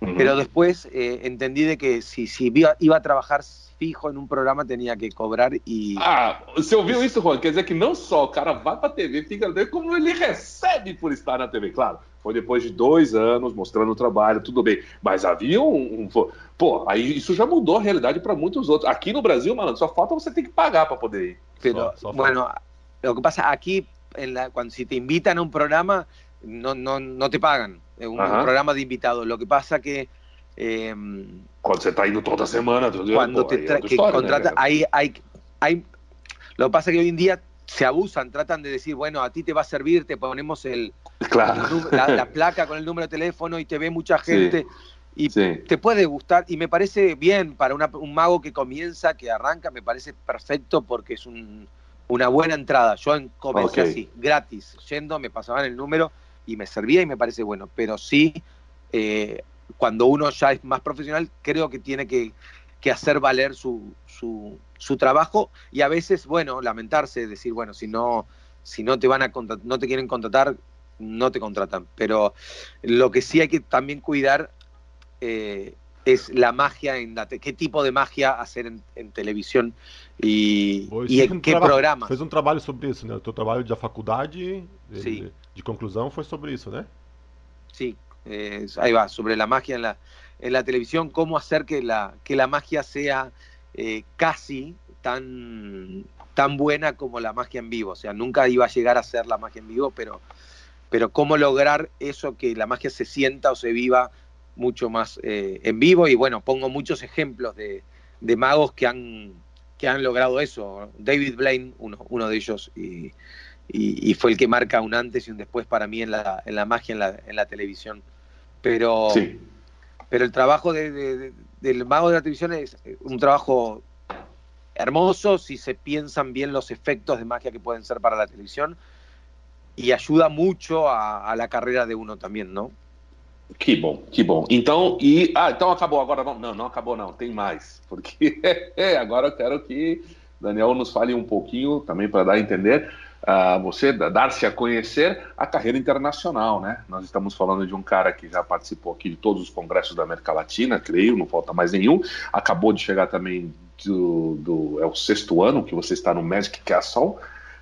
[SPEAKER 4] Pero después eh, entendí de que si, si iba, a trabajar fijo en un programa tenía que cobrar y...
[SPEAKER 2] Ah, você ouviu isso, Juan? Quer dizer que não só o cara vai para a TV, fica como ele recebe por estar na TV, claro. Foi depois de dois anos mostrando o trabalho, tudo bem. Mas havia um. um pô, aí isso já mudou a realidade para muitos outros. Aqui no Brasil, malandro, só falta você ter que pagar para poder ir.
[SPEAKER 4] Pero, só, só bueno, lo que pasa aquí, en la, cuando si te invitan a un programa, no, no, no te pagan. Es un, un programa de invitados. Lo que pasa que. Eh,
[SPEAKER 2] cuando se está indo toda semana,
[SPEAKER 4] cuando te tra- que contrata, hay, hay, hay, lo que pasa que hoy en día se abusan, tratan de decir, bueno, a ti te va a servir, te ponemos el, la, [LAUGHS] placa con el número de teléfono y te ve mucha gente. Y te puede gustar, y me parece bien para un mago que comienza, que arranca, me parece perfecto porque es una buena entrada. Yo comencé así, gratis, yendo, me pasaban el número y me servía y me parece bueno. Pero sí, eh, cuando uno ya es más profesional, creo que tiene que, que hacer valer su, su, su, trabajo y a veces, bueno, lamentarse, decir, bueno, si no, si no te van a no te quieren contratar, no te contratan. Pero lo que sí hay que también cuidar eh, es la magia, en la qué tipo de magia hacer en, en televisión e, e em que programa.
[SPEAKER 3] Fez um trabalho sobre isso, né? O teu trabalho de faculdade, de, de conclusão, foi sobre isso, né?
[SPEAKER 4] Sí, eh, va, sobre la magia en la, en la televisión, cómo hacer que la, que la magia sea eh, casi tan, tan buena como la magia en vivo. O sea, nunca iba a llegar a ser la magia en vivo, pero, pero cómo lograr eso, que la magia se sienta o se viva mucho más eh, en vivo. Y bueno, pongo muchos ejemplos de, de, magos que han, que han logrado eso. David Blaine, uno, uno de ellos, y, y, fue el que marca un antes y un después para mí en la, en la magia en la, en la televisión. Pero, pero el trabajo de, del mago de la televisión es un trabajo hermoso si se piensan bien los efectos de magia que pueden ser para la televisión y ayuda mucho a, a la carreira de uno também, não?
[SPEAKER 2] Que bom, que bom. Então, e ah, então acabou agora vamos, não, não acabou não, tem mais, [LAUGHS] porque agora eu quero que Daniel nos fale um pouquinho também para dar a entender uh, você dar-se a conhecer a carreira internacional, né? Nós estamos falando de um cara que já participou aqui de todos os congressos da América Latina, creio, não falta mais nenhum. Acabou de chegar também do, do é o sexto ano que você está no Magic Castle.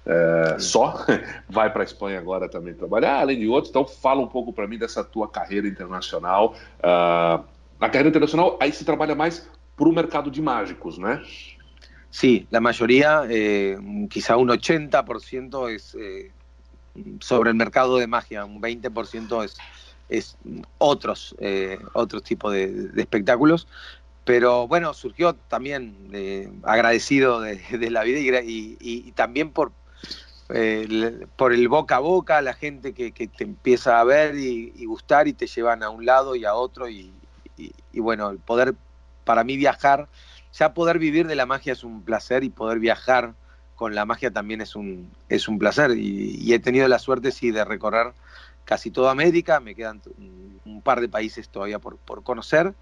[SPEAKER 2] É, só [LAUGHS] vai para a Espanha agora também trabalhar, além de outros. Então, fala um pouco para mim dessa tua carreira internacional. Uh, na carreira internacional, aí se trabalha mais para o mercado de mágicos, né?
[SPEAKER 4] Sí, la mayoría, eh, quizá un 80% es eh, sobre el mercado de magia, un 20% es, es otros, eh, otros tipos de, espectáculos. Pero bueno, surgió también agradecido de, la vida y, también por, por el boca a boca, la gente que, te empieza a ver y, gustar y te llevan a un lado y a otro y, y bueno, el poder para mí viajar, ya poder vivir de la magia es un placer y poder viajar con la magia también es un, es un placer. Y, he tenido la suerte, sí, de recorrer casi toda América, me quedan un, par de países todavía por, por conocer.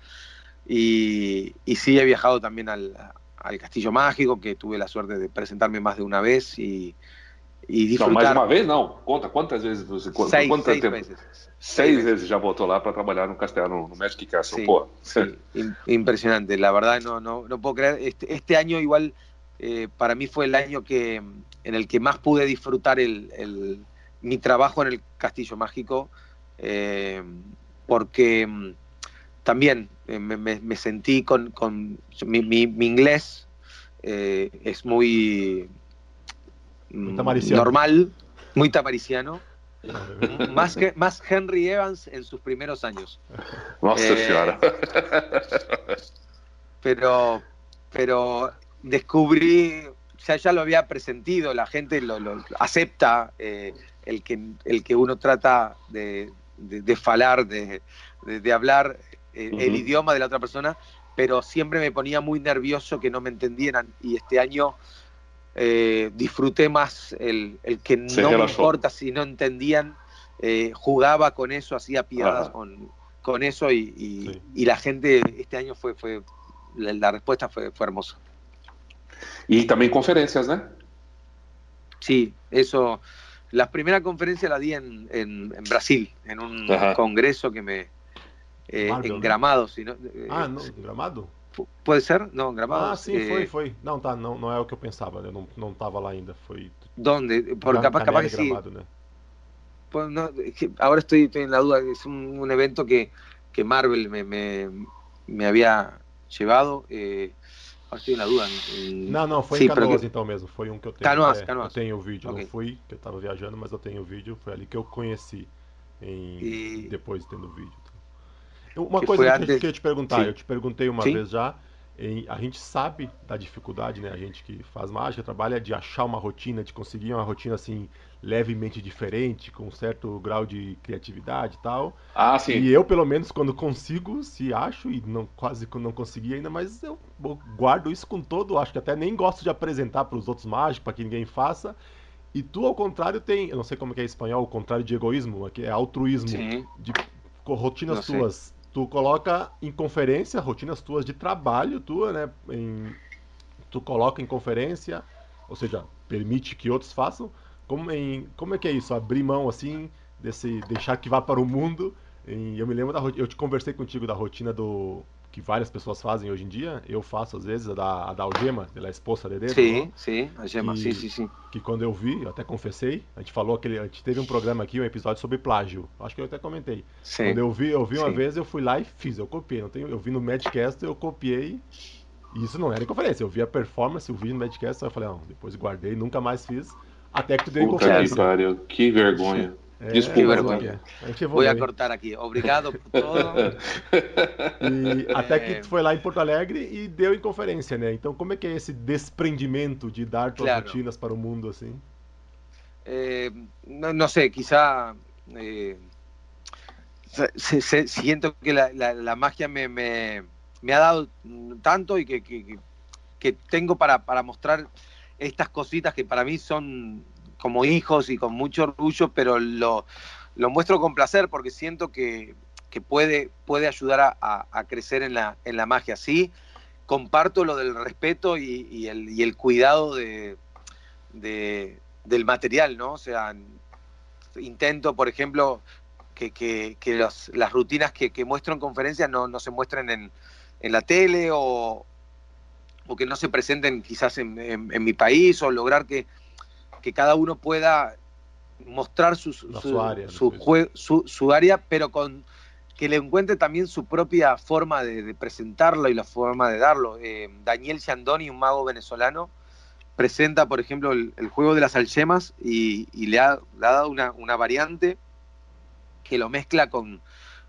[SPEAKER 4] Y, y, sí, he viajado también al, al Castillo Mágico, que tuve la suerte de presentarme más de una vez y, y disfrutar.
[SPEAKER 2] Não, mais uma vez não. Conta quantas vezes você
[SPEAKER 4] seis, quanto seis tempo? Veces.
[SPEAKER 2] Seis vezes já voltou lá para trabalhar no castelo, no, Magic Castle.
[SPEAKER 4] Sí,
[SPEAKER 2] Pô.
[SPEAKER 4] Sí, impresionante. La verdad no, no, no puedo creer. Este, este año igual eh, para mí fue el año que en el que más pude disfrutar el, el mi trabajo en el Castillo Mágico, eh, porque mm, también eh, me, me, me, sentí con, con mi, mi, mi inglés eh, es muy normal, muy tamariciano. más, que, más Henry Evans en sus primeros años.
[SPEAKER 2] Eh,
[SPEAKER 4] pero, pero descubrí, ya, ya lo había presentido, la gente lo, lo acepta eh, el, que, el que uno trata de, de, de falar, de, de hablar eh, uh -huh. el idioma de la otra persona, pero siempre me ponía muy nervioso que no me entendieran y este año eh, disfruté más el, el que no me importa si no entendían, eh, jugaba con eso, hacía piadas con, con, eso y, y, sí. y, la gente este año fue, fue la, la, respuesta fue, fue hermosa.
[SPEAKER 2] Y también conferencias, ¿no?
[SPEAKER 4] Sí, eso. La primera conferencia la di en, en, en Brasil, en un Ajá. congreso que me. Eh, Marvel, en Gramado,
[SPEAKER 3] eh, ah, no, Gramado?
[SPEAKER 4] Pode ser? Não, Gramado.
[SPEAKER 3] Ah, sim, foi, foi. Não, tá, não, não é o que eu pensava, eu não, não tava lá ainda, foi...
[SPEAKER 4] Donde? Por capaz, capaz que sí. Gramado, né? Pues no, ahora estoy, estoy, en la duda, es un, un evento que, que Marvel me, me, me, había llevado, eh, ahora estoy en la duda.
[SPEAKER 3] Não, não, foi sí, em Canoas que... então mesmo, foi um que eu tenho.
[SPEAKER 4] Canoas,
[SPEAKER 3] é,
[SPEAKER 4] Canoas.
[SPEAKER 3] Eu tenho o vídeo, okay. não fui, que eu tava viajando, mas eu tenho o vídeo, foi ali que eu conheci, em... e... depois tendo o vídeo. Uma que coisa que eu queria te perguntar, Sim. eu te perguntei uma Sim. vez já, em, a gente sabe da dificuldade, né? A gente que faz mágica, trabalha de achar uma rotina, de conseguir uma rotina assim levemente diferente, com um certo grau de criatividade e tal.
[SPEAKER 2] Ah, sim.
[SPEAKER 3] E eu, pelo menos, quando consigo, se acho, e não quase não consegui ainda, mas eu guardo isso com todo, acho que até nem gosto de apresentar para os outros mágicos, para que ninguém faça. E tu, ao contrário, tem, eu não sei como é, é em espanhol, o contrário de egoísmo, que é altruísmo,
[SPEAKER 4] sim.
[SPEAKER 3] de rotinas tuas tu coloca em conferência rotinas tuas de trabalho tua, né? Em, tu coloca em conferência, ou seja, permite que outros façam. Como, em, como é que é isso? Abrir mão assim, desse, deixar que vá para o mundo. Em, eu me lembro da eu te conversei contigo da rotina do que várias pessoas fazem hoje em dia, eu faço às vezes, a da, a da algema, da esposa de dedo.
[SPEAKER 4] Sim, não? sim, algema, que, sim, sim, sim.
[SPEAKER 3] Que quando eu vi, eu até confessei, a gente falou aquele, a gente teve um programa aqui, um episódio sobre plágio, acho que eu até comentei.
[SPEAKER 4] Sim.
[SPEAKER 3] Quando eu vi, eu vi uma sim. vez, eu fui lá e fiz, eu copiei, não tenho, eu vi no Madcast, eu copiei, e isso não era em conferência, eu vi a performance, o vídeo no Madcast, eu falei, não, depois guardei, nunca mais fiz, até que tu deu em conferência.
[SPEAKER 2] Que vergonha. Desculpa,
[SPEAKER 4] Vou a cortar aqui. Obrigado por todo. [LAUGHS]
[SPEAKER 3] E até que tu foi lá em Porto Alegre e deu em conferência, né? Então, como é que é esse desprendimento de dar tuas claro. rotinas para o mundo assim?
[SPEAKER 4] Eh, no, no, sé, quizá eh, se, se, siento que la, la, la magia me, me, me, ha dado tanto y que, que, que tengo para, para mostrar estas cositas que para mí son como hijos y con mucho orgullo, pero lo, lo muestro con placer porque siento que, que puede, puede ayudar a, a, crecer en la, en la magia. Sí, comparto lo del respeto y, y, el, y el, cuidado de, de, del material, ¿no? O sea, intento, por ejemplo, que, que, que los, las rutinas que, muestro en conferencias no, no se muestren en, en la tele o, o, que no se presenten quizás en, en mi país o lograr que que cada uno pueda mostrar su, su, su, área, su, jue, su, área, pero con que le encuentre también su propia forma de, de presentarlo y la forma de darlo. Eh, Daniel Ciandoni, un mago venezolano, presenta, por ejemplo, el, el juego de las algemas y, y le, ha, le, ha, dado una, una, variante que lo mezcla con,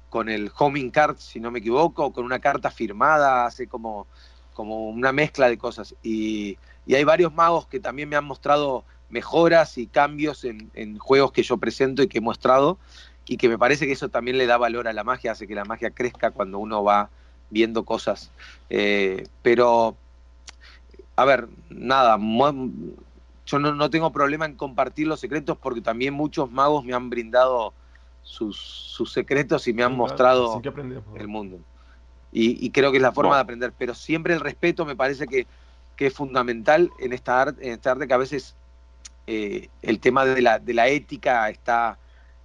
[SPEAKER 4] con el homing card, si no me equivoco, con una carta firmada, hace como, como una mezcla de cosas. Y, y hay varios magos que también me han mostrado mejoras y cambios en, en, juegos que yo presento y que he mostrado y que me parece que eso también le da valor a la magia, hace que la magia crezca cuando uno va viendo cosas. pero, a ver, nada, yo no, tengo problema en compartir los secretos porque también muchos magos me han brindado sus, secretos y me han mostrado el mundo. Y, creo que es la forma de aprender, pero siempre el respeto me parece que, es fundamental en esta, arte, en esta arte que a veces eh, el tema de la, de la ética está,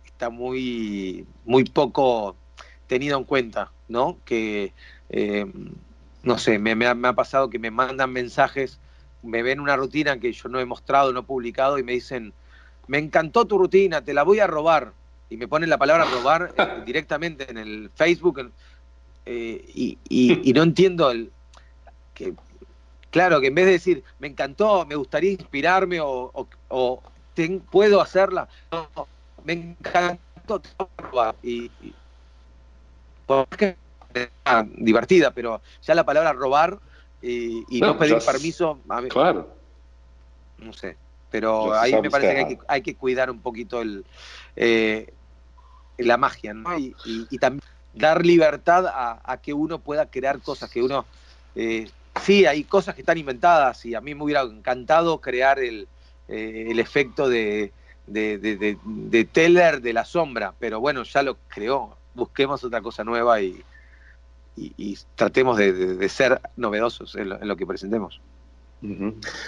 [SPEAKER 4] está muy, muy poco tenido en cuenta, ¿no? Que, eh, no sé, me, me, ha, pasado que me mandan mensajes, me ven una rutina que yo no he mostrado, no he publicado y me dicen, me encantó tu rutina, te la voy a robar. Y me ponen la palabra robar eh, [LAUGHS] directamente en el Facebook. Eh, y, no entiendo el que claro que en vez de decir me encantó me gustaría inspirarme o, puedo hacerla me encantó y, divertida pero ya la palabra robar y, no, pedir permiso
[SPEAKER 2] claro
[SPEAKER 4] no sé pero ahí me parece que hay, que hay, que cuidar un poquito el eh, la magia ¿no? y también dar libertad a, que uno pueda crear cosas, que uno... Eh, sí, hay cosas que están inventadas y a mí me hubiera encantado crear el, eh, el efecto de, de, Teller de la sombra, pero bueno, ya lo creó. Busquemos otra cosa nueva y, y, tratemos de, ser novedosos en lo, que presentemos.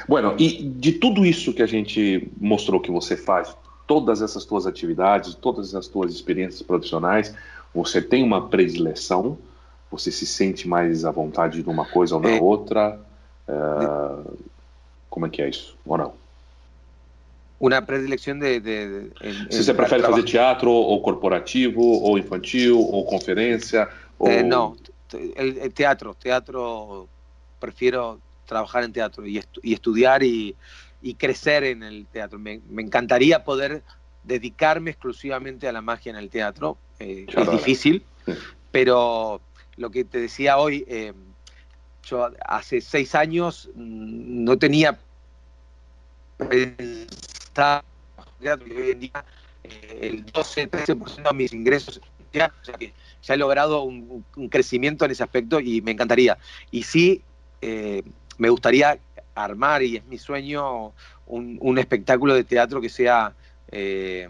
[SPEAKER 2] Bueno, y de todo eso que a gente mostró que você faz, todas essas tuas atividades, todas essas tuas experiências profissionais, Você tem uma predileção? Você se sente mais à vontade numa coisa ou na é. outra? É, como é que é isso? Ou não?
[SPEAKER 4] Uma predileção de, de, de
[SPEAKER 2] em, Se você prefere fazer teatro ou corporativo, ou infantil, ou conferência? Ou...
[SPEAKER 4] Eh, não, teatro. Teatro, prefiro trabalhar em teatro e, estu e estudar e, crescer no teatro. Me, me encantaría poder dedicarme exclusivamente a la magia en el teatro. Eh, es difícil, pero lo que te decía hoy, eh, yo hace seis años mm, no tenía pensado hoy en día eh, el 12-13% de mis ingresos o sea que ya he logrado un, crecimiento en ese aspecto y me encantaría. Y sí, me gustaría armar, y es mi sueño, un, espectáculo de teatro que sea eh,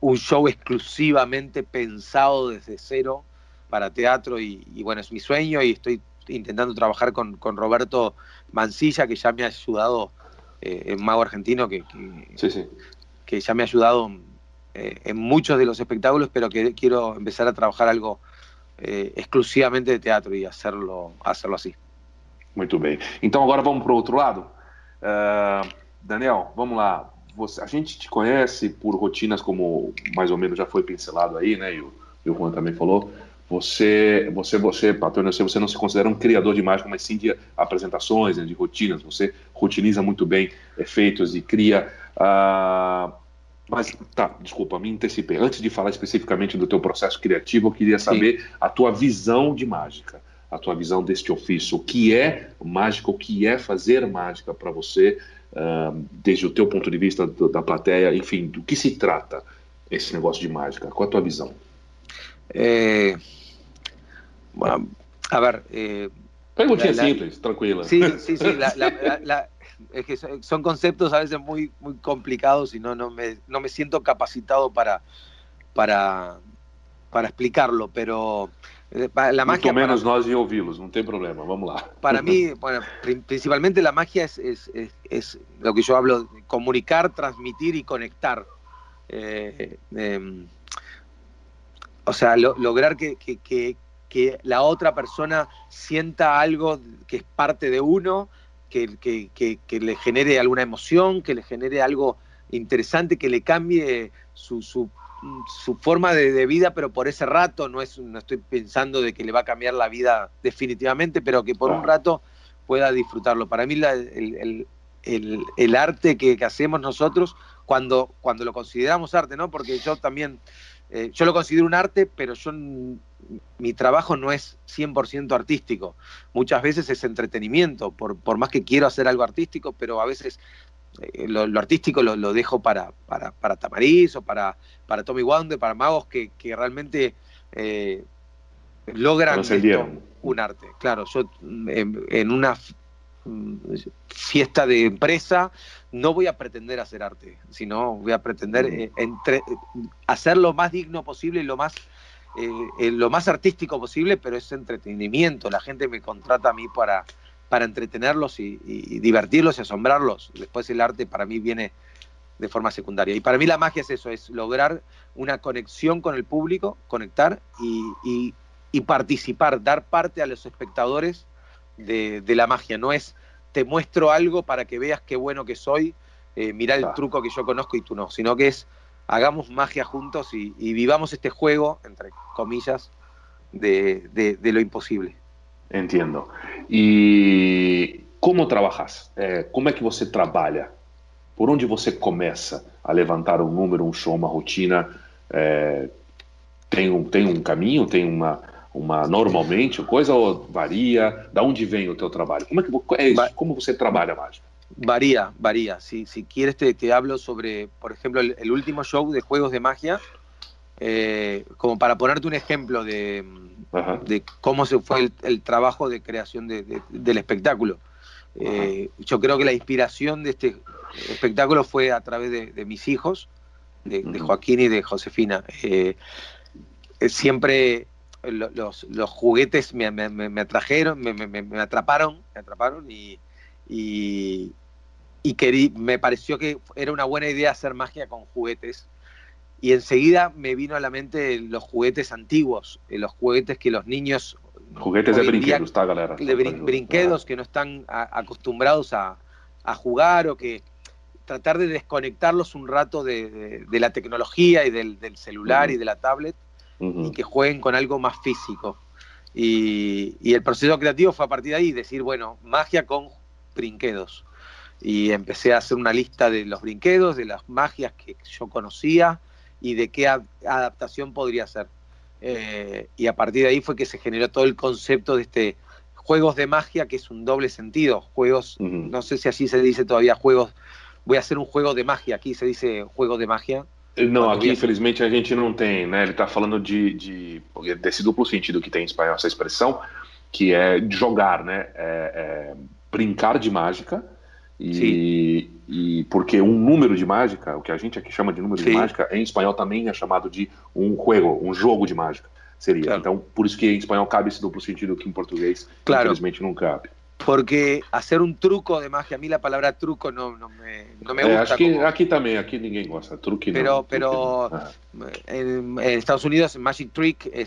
[SPEAKER 4] un show exclusivamente pensado desde cero para teatro y, bueno, es mi sueño y estoy intentando trabajar con, Roberto Mancilla, que ya me ha ayudado, eh, mago argentino, que, que, ya me ha ayudado eh, en muchos de los espectáculos, pero que quiero empezar a trabajar algo eh, exclusivamente de teatro y hacerlo, hacerlo así.
[SPEAKER 2] Muy bien. Entonces ahora vamos para otro lado. Daniel, vamos lá. você, a gente te conhece por rotinas como mais ou menos já foi pincelado aí, né? E o, e o Juan também falou. Você, você, você, Patrônio, você não se considera um criador de mágica, mas sim de apresentações, né, de rotinas. Você rotiniza muito bem efeitos e cria. Uh... Mas, tá, desculpa, me antecipei. Antes de falar especificamente do teu processo criativo, eu queria saber sim. a tua visão de mágica, a tua visão deste ofício. O que é mágica, o que é fazer mágica para você? desde o teu ponto de vista da plateia, enfim, do que se trata esse negócio de mágica? Qual a tua visão?
[SPEAKER 4] Eh, bueno, a ver. Eh,
[SPEAKER 2] Preguntinha la, simples, tranquila.
[SPEAKER 4] Sí, [LAUGHS] sí, sí. La, la, es que son conceptos a veces muy, muy complicados y no, no, me, no me siento capacitado para, para, para explicarlo, pero
[SPEAKER 2] eh, la magia. menos para, nós ouvi-los, não tem problema, vamos lá.
[SPEAKER 4] Para mí, [LAUGHS] bueno, principalmente la magia es, es, es, es, lo que yo hablo, comunicar, transmitir y conectar. Eh, eh, o sea, lo, lograr que, que, que, que, la otra persona sienta algo que es parte de uno, que, que le genere alguna emoción, que le genere algo interesante, que le cambie su, su su forma de, vida, pero por ese rato, no, es, no estoy pensando de que le va a cambiar la vida definitivamente, pero que por un rato pueda disfrutarlo. Para mí el, arte que, hacemos nosotros, cuando, cuando lo consideramos arte, ¿no? Porque yo también, eh, yo lo considero un arte, pero yo mi trabajo no es 100% artístico. Muchas veces es entretenimiento, por, por más que quiero hacer algo artístico, pero a veces eh, lo, artístico lo, dejo para, para, para, Tamariz o para, para Tommy Wonder, para magos que, realmente eh, logran un arte. Claro, yo en, una mm, fiesta de empresa no voy a pretender hacer arte, sino voy a pretender mm. eh, entre, hacer lo más digno posible y lo más, eh, lo más artístico posible, pero es entretenimiento. La gente me contrata a mí para, para entretenerlos y, divertirlos y asombrarlos. Después el arte para mí viene de forma secundaria. Y para mí la magia es eso, es lograr una conexión con el público, conectar y, participar, dar parte a los espectadores de, la magia. No es te muestro algo para que veas qué bueno que soy, eh, mirá el truco que yo conozco y tú no, sino que es hagamos magia juntos y, vivamos este juego, entre comillas, de, de lo imposible.
[SPEAKER 2] Entendo. E como trabalhas? É, como é que você trabalha? Por onde você começa a levantar um número, um show, uma rotina? É, tem, um, tem um caminho, tem uma, uma normalmente coisa ou varia? Da onde vem o teu trabalho? Como é que é isso? Como você trabalha mágica?
[SPEAKER 4] Varía, varía. Si, si quieres te, te hablo sobre, por ejemplo, el, el último show de Juegos de Magia, eh, como para ponerte un ejemplo de, de cómo se fue el, trabajo de creación del espectáculo. Eh, yo creo que la inspiración de este espectáculo fue a través de, mis hijos, de, Joaquín y de Josefina. Eh, eh, siempre los, juguetes me, atrajeron, me, atraparon, me atraparon y, y, me pareció que era una buena idea hacer magia con juguetes. Y enseguida me vino a la mente los juguetes antiguos, eh, los juguetes que los niños...
[SPEAKER 2] Juguetes de brinquedos,
[SPEAKER 4] galera. De brinquedos que no están acostumbrados a, jugar o que tratar de desconectarlos un rato de, la tecnología y del, celular y de la tablet y que jueguen con algo más físico. Y, y, el proceso creativo fue a partir de ahí, decir, bueno, magia con brinquedos. Y empecé a hacer una lista de los brinquedos, de las magias que yo conocía, y de qué adaptación podría ser. Eh, y a partir de ahí fue que se generó todo el concepto de este juegos de magia, que es un doble sentido. Juegos, no sé si así se dice todavía juegos. Voy a hacer un juego de magia. Aqui se dice juego de magia.
[SPEAKER 2] Não, aqui infelizmente a gente não tem, né? Ele está falando de, de, desse duplo sentido que tem em espanhol essa expressão, que é jogar, né? É, é brincar de mágica e, e, porque um número de mágica, o que a gente aqui chama de número Sim. de mágica, em espanhol também é chamado de um juego, um jogo de mágica. Seria. Claro. Então, por isso que em espanhol cabe esse duplo sentido que em português, claro. infelizmente, não cabe.
[SPEAKER 4] Porque fazer um truco de magia, a mim a palavra truco não, não me, não me gusta. É,
[SPEAKER 2] acho que como... aqui também, aqui ninguém gosta. Truque
[SPEAKER 4] pero,
[SPEAKER 2] não.
[SPEAKER 4] Pero
[SPEAKER 2] truque
[SPEAKER 4] não. Ah. En, en, Estados Unidos, magic trick é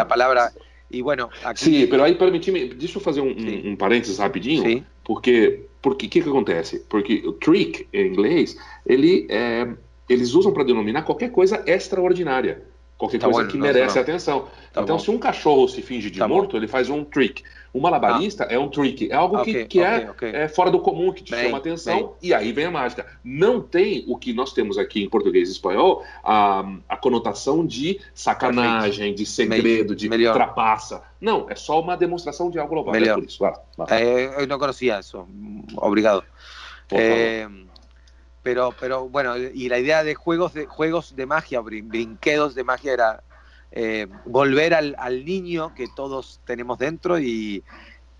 [SPEAKER 4] a palavra. E bueno,
[SPEAKER 2] aqui... Sim, pero aí permite-me, deixa eu fazer um, um, um parênteses rapidinho, Sim. porque porque o que, que acontece? Porque o trick em inglês, ele é, eles usam para denominar qualquer coisa extraordinária, qualquer tá coisa bom, que merece atenção. Tá então, bom. se um cachorro se finge de tá morto, bom. ele faz um trick. Um malabarista ah. é um trick, é algo okay, que, que okay, é, okay. é, fora do comum, que te bem, chama atenção, bem. e aí vem a mágica. Não tem o que nós temos aqui em português e espanhol, a, a conotação de sacanagem, Perfeito. de segredo, de Melhor. trapaça. Não, é só uma demonstração de algo global.
[SPEAKER 4] Melhor. É por isso. Vai, vai. Eh, eu não conhecia isso. Obrigado. Eh, pero, pero bueno, y la idea de juegos de, juegos de magia, brinquedos de magia era eh, volver al, al, niño que todos tenemos dentro y,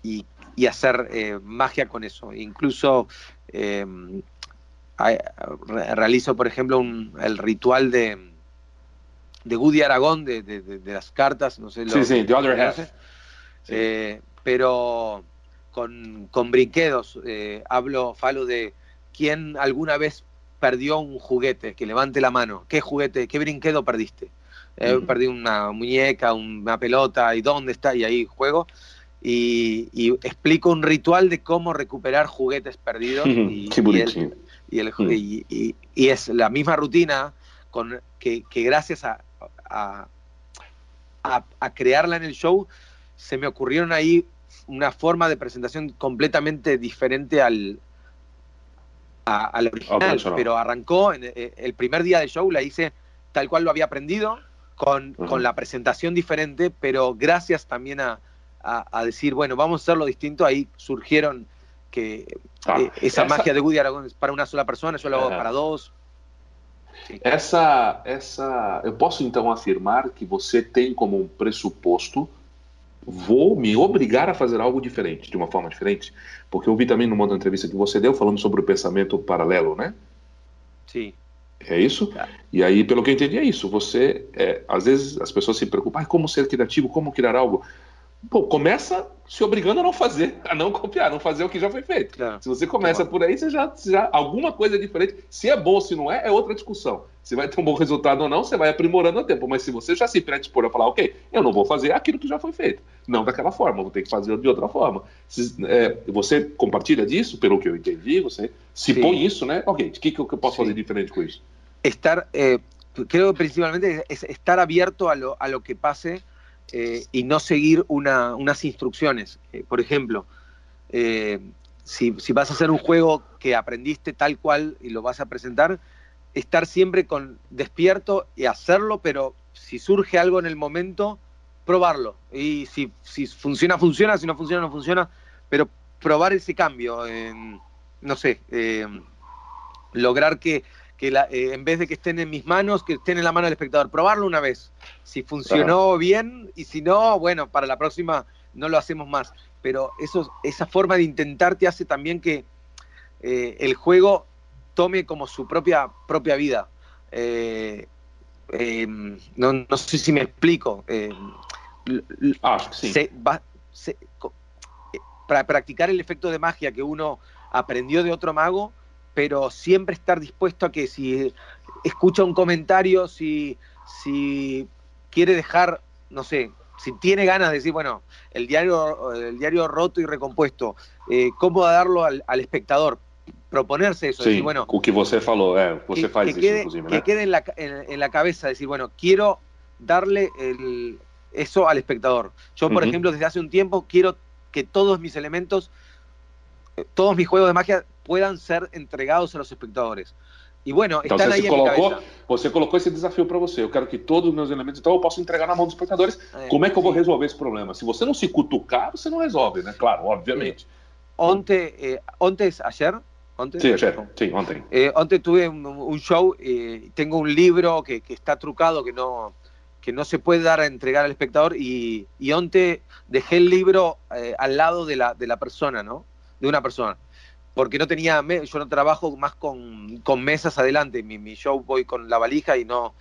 [SPEAKER 4] y, y hacer eh, magia con eso. Incluso eh, realizo, por ejemplo, un, el ritual de, de Woody Aragón, de, de, de, las cartas, no sé.
[SPEAKER 2] Sí, sí, The Other Half.
[SPEAKER 4] Sí. pero con, con brinquedos, hablo, falo de quién alguna vez perdió un juguete, que levante la mano. ¿Qué juguete, qué brinquedo perdiste? Eh, perdí una muñeca, una pelota, y dónde está, y ahí juego. Y, explico un ritual de cómo recuperar juguetes perdidos. Y, y, es la misma rutina con, que, gracias a, a, a, crearla en el show, se me ocurrieron ahí una forma de presentación completamente diferente al, al original, pero arrancó en eh, el primer día de show, la hice tal cual lo había aprendido, con, con, la presentación diferente, pero gracias también a, a, decir, bueno, vamos a hacerlo distinto, ahí surgieron que ah, eh, esa, magia de Woody Aragón es para una sola persona, yo lo hago para dos.
[SPEAKER 2] Essa, essa, eu posso então afirmar que você tem como um pressuposto vou me obrigar a fazer algo diferente, de uma forma diferente, porque eu vi também numa outra entrevista que você deu falando sobre o pensamento paralelo, né?
[SPEAKER 4] Sim.
[SPEAKER 2] É isso? É. E aí, pelo que eu entendi, é isso. Você, é, às vezes, as pessoas se preocupam, ah, como ser criativo, como criar algo. Pô, começa se obrigando a não fazer, a não copiar, não fazer o que já foi feito. É. Se você começa por aí, você já, já alguma coisa diferente. Se é bom, ou se não é, é outra discussão. Se vai ter um bom resultado ou não, você vai aprimorando o tempo. Mas se você já se predispor a falar, ok, eu não vou fazer aquilo que já foi feito, não daquela forma, vou ter que fazer de outra forma. Se, é, você compartilha disso, pelo que eu entendi, você se Sim. põe isso, né? Ok, o que, que eu posso fazer diferente com isso?
[SPEAKER 4] Estar, eh, creo principalmente es estar abierto a lo, a lo que pase Eh, y no seguir unas instrucciones. Eh, por ejemplo, eh, si, vas a hacer un juego que aprendiste tal cual y lo vas a presentar, estar siempre con despierto y hacerlo, pero si surge algo en el momento, probarlo. Y si, si funciona, funciona, si no funciona, no funciona, pero probar ese cambio, no sé, lograr que que eh, en vez de que estén en mis manos, que estén en la mano del espectador. Probarlo una vez. Si funcionó bien y si no, bueno, para la próxima no lo hacemos más. Pero eso, esa forma de intentar te hace también que eh, el juego tome como su propia, propia vida. Eh, em, no, sé si me explico.
[SPEAKER 2] Ah, sí.
[SPEAKER 4] para practicar el efecto de magia que uno aprendió de otro mago, pero siempre estar dispuesto a que si escucha un comentario, si, si quiere dejar, no sé, si tiene ganas de decir, bueno, el diario, el diario roto y recompuesto, eh, ¿cómo darlo al, al, espectador? Proponerse eso,
[SPEAKER 2] sí,
[SPEAKER 4] decir, bueno...
[SPEAKER 2] O que você falou, é, você
[SPEAKER 4] que,
[SPEAKER 2] faz
[SPEAKER 4] que
[SPEAKER 2] isso,
[SPEAKER 4] quede, inclusive, Que quede en la, en, en la cabeza, decir, bueno, quiero darle el, eso al espectador. Yo, por uh -huh. ejemplo, desde hace un tiempo quiero que todos mis elementos, eh, todos mis juegos de magia puedan ser entregados a los espectadores. E bueno,
[SPEAKER 2] então, você colocou, Você colocou esse desafio para você. Eu quero que todos os meus elementos, então eu posso entregar na mão dos espectadores. É, Como é que eu vou resolver esse problema? Se você não se cutucar, você não resolve, né? Claro, obviamente.
[SPEAKER 4] Ontem, eh, ontem, ayer,
[SPEAKER 2] ontem, sí, ayer, sí, ontem.
[SPEAKER 4] Eh, ontem tuve un, un show eh, tengo un libro que, que, está trucado, que no, que no se puede dar a entregar al espectador y, y ontem dejé el libro eh, al lado de la, de la persona, ¿no? De una persona porque no tenía, yo no trabajo más con, con mesas adelante, mi, mi, show voy con la valija y no,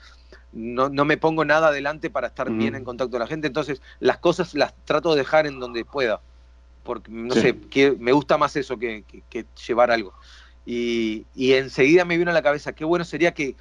[SPEAKER 4] no, no me pongo nada adelante para estar bien en contacto con la gente, entonces las cosas las trato de dejar en donde pueda, porque no sí. sé, que, me gusta más eso que, que, que llevar algo. Y, y, enseguida me vino a la cabeza, qué bueno sería que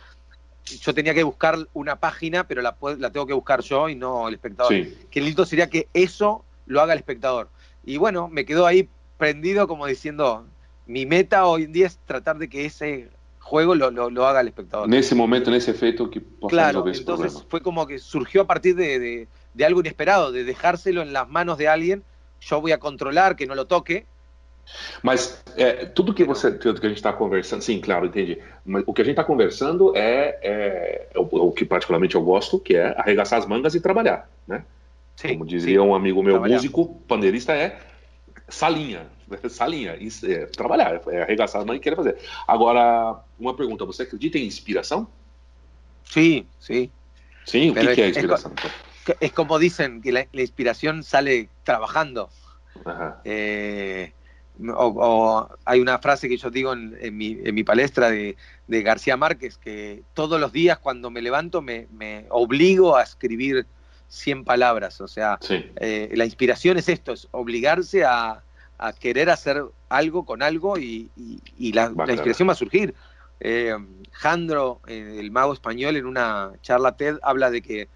[SPEAKER 4] yo tenía que buscar una página, pero la, la tengo que buscar yo y no el espectador. Sí. Qué lindo sería que eso lo haga el espectador. Y bueno, me quedó ahí prendido como diciendo, mi meta hoy en día es tratar de que ese juego lo, lo, lo haga el espectador.
[SPEAKER 2] En ese momento, en ese efecto que
[SPEAKER 4] Claro, entonces problema. fue como que surgió a partir de, de, de, algo inesperado, de dejárselo en las manos de alguien, yo voy a controlar que no lo toque.
[SPEAKER 2] Mas é, tudo que você, tudo que a gente está conversando, sim, claro, entendi. Mas o que a gente está conversando é, é, é o, o, que particularmente eu gosto, que é arregaçar as mangas e trabalhar, né? Sim, Como dizia sim. um amigo meu trabalhar. músico, pandeirista, é salinha, [LAUGHS] salinha, isso é trabalhar, é arregaçar a mãe e querer fazer. Agora, uma pergunta, você acredita em inspiração?
[SPEAKER 4] Sí, sí.
[SPEAKER 2] Sí, ¿qué, es, es inspiración?
[SPEAKER 4] Es, es, como dicen, que la, la inspiración sale trabajando. Eh, o, o, hay una frase que yo digo en, en, mi, en mi, palestra de, de, García Márquez, que todos los días cuando me levanto me, me obligo a escribir 100 palabras. O sea,
[SPEAKER 2] sí.
[SPEAKER 4] eh, la inspiración es esto, es obligarse a, a querer hacer algo con algo y, y, y la, la, inspiración va a surgir. Eh, Jandro, eh, el mago español, en una charla TED habla de que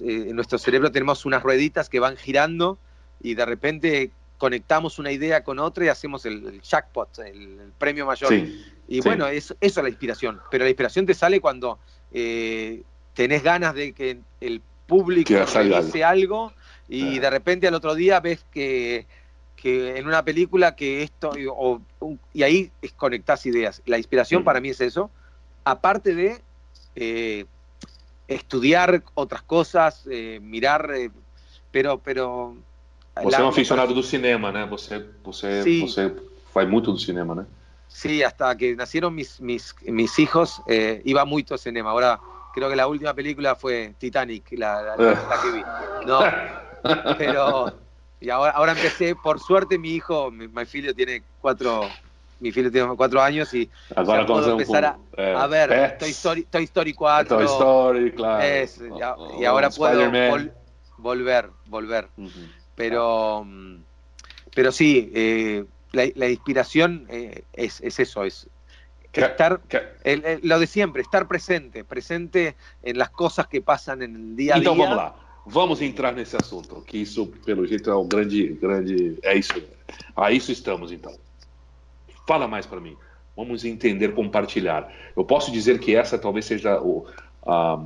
[SPEAKER 4] en nuestro cerebro tenemos unas rueditas que van girando y de repente conectamos una idea con otra y hacemos el, el jackpot, el, el, premio mayor.
[SPEAKER 2] Sí,
[SPEAKER 4] y
[SPEAKER 2] sí.
[SPEAKER 4] bueno, es, eso es la inspiración. Pero la inspiración te sale cuando eh, tenés ganas de que el público dice algo y de repente al otro día ves que que en una película que esto, o, y ahí conectás ideas. La inspiración mm. para mí es eso, aparte de eh, estudiar otras cosas, eh, mirar, eh, pero... pero
[SPEAKER 2] você la, é um aficionado do cinema, né? Você, você, Sim. você faz muito do cinema, né?
[SPEAKER 4] Sí, hasta que nacieron mis, mis, mis hijos, eh, iba mucho al cinema. Ahora creo que la última película fue Titanic, la, que vi. No, [LAUGHS] pero y ahora, ahora empecé, por suerte mi hijo, mi, mi tiene cuatro, mi hijo tiene cuatro años y
[SPEAKER 2] ahora puedo
[SPEAKER 4] empezar a, eh, a, ver Toy Story, Toy Story 4.
[SPEAKER 2] Toy Story, claro.
[SPEAKER 4] Es, y, ahora puedo volver, volver. Pero, pero sí, eh, la, inspiración eh, es, eso, es estar, lo de siempre, estar presente, presente en las cosas que pasan en el día a
[SPEAKER 2] día. vamos lá, vamos entrar nesse assunto, que isso, pelo jeito, é um grande, grande, é isso, a isso estamos então. Fala mais para mim, vamos entender, compartilhar. Eu posso dizer que essa talvez seja o, a,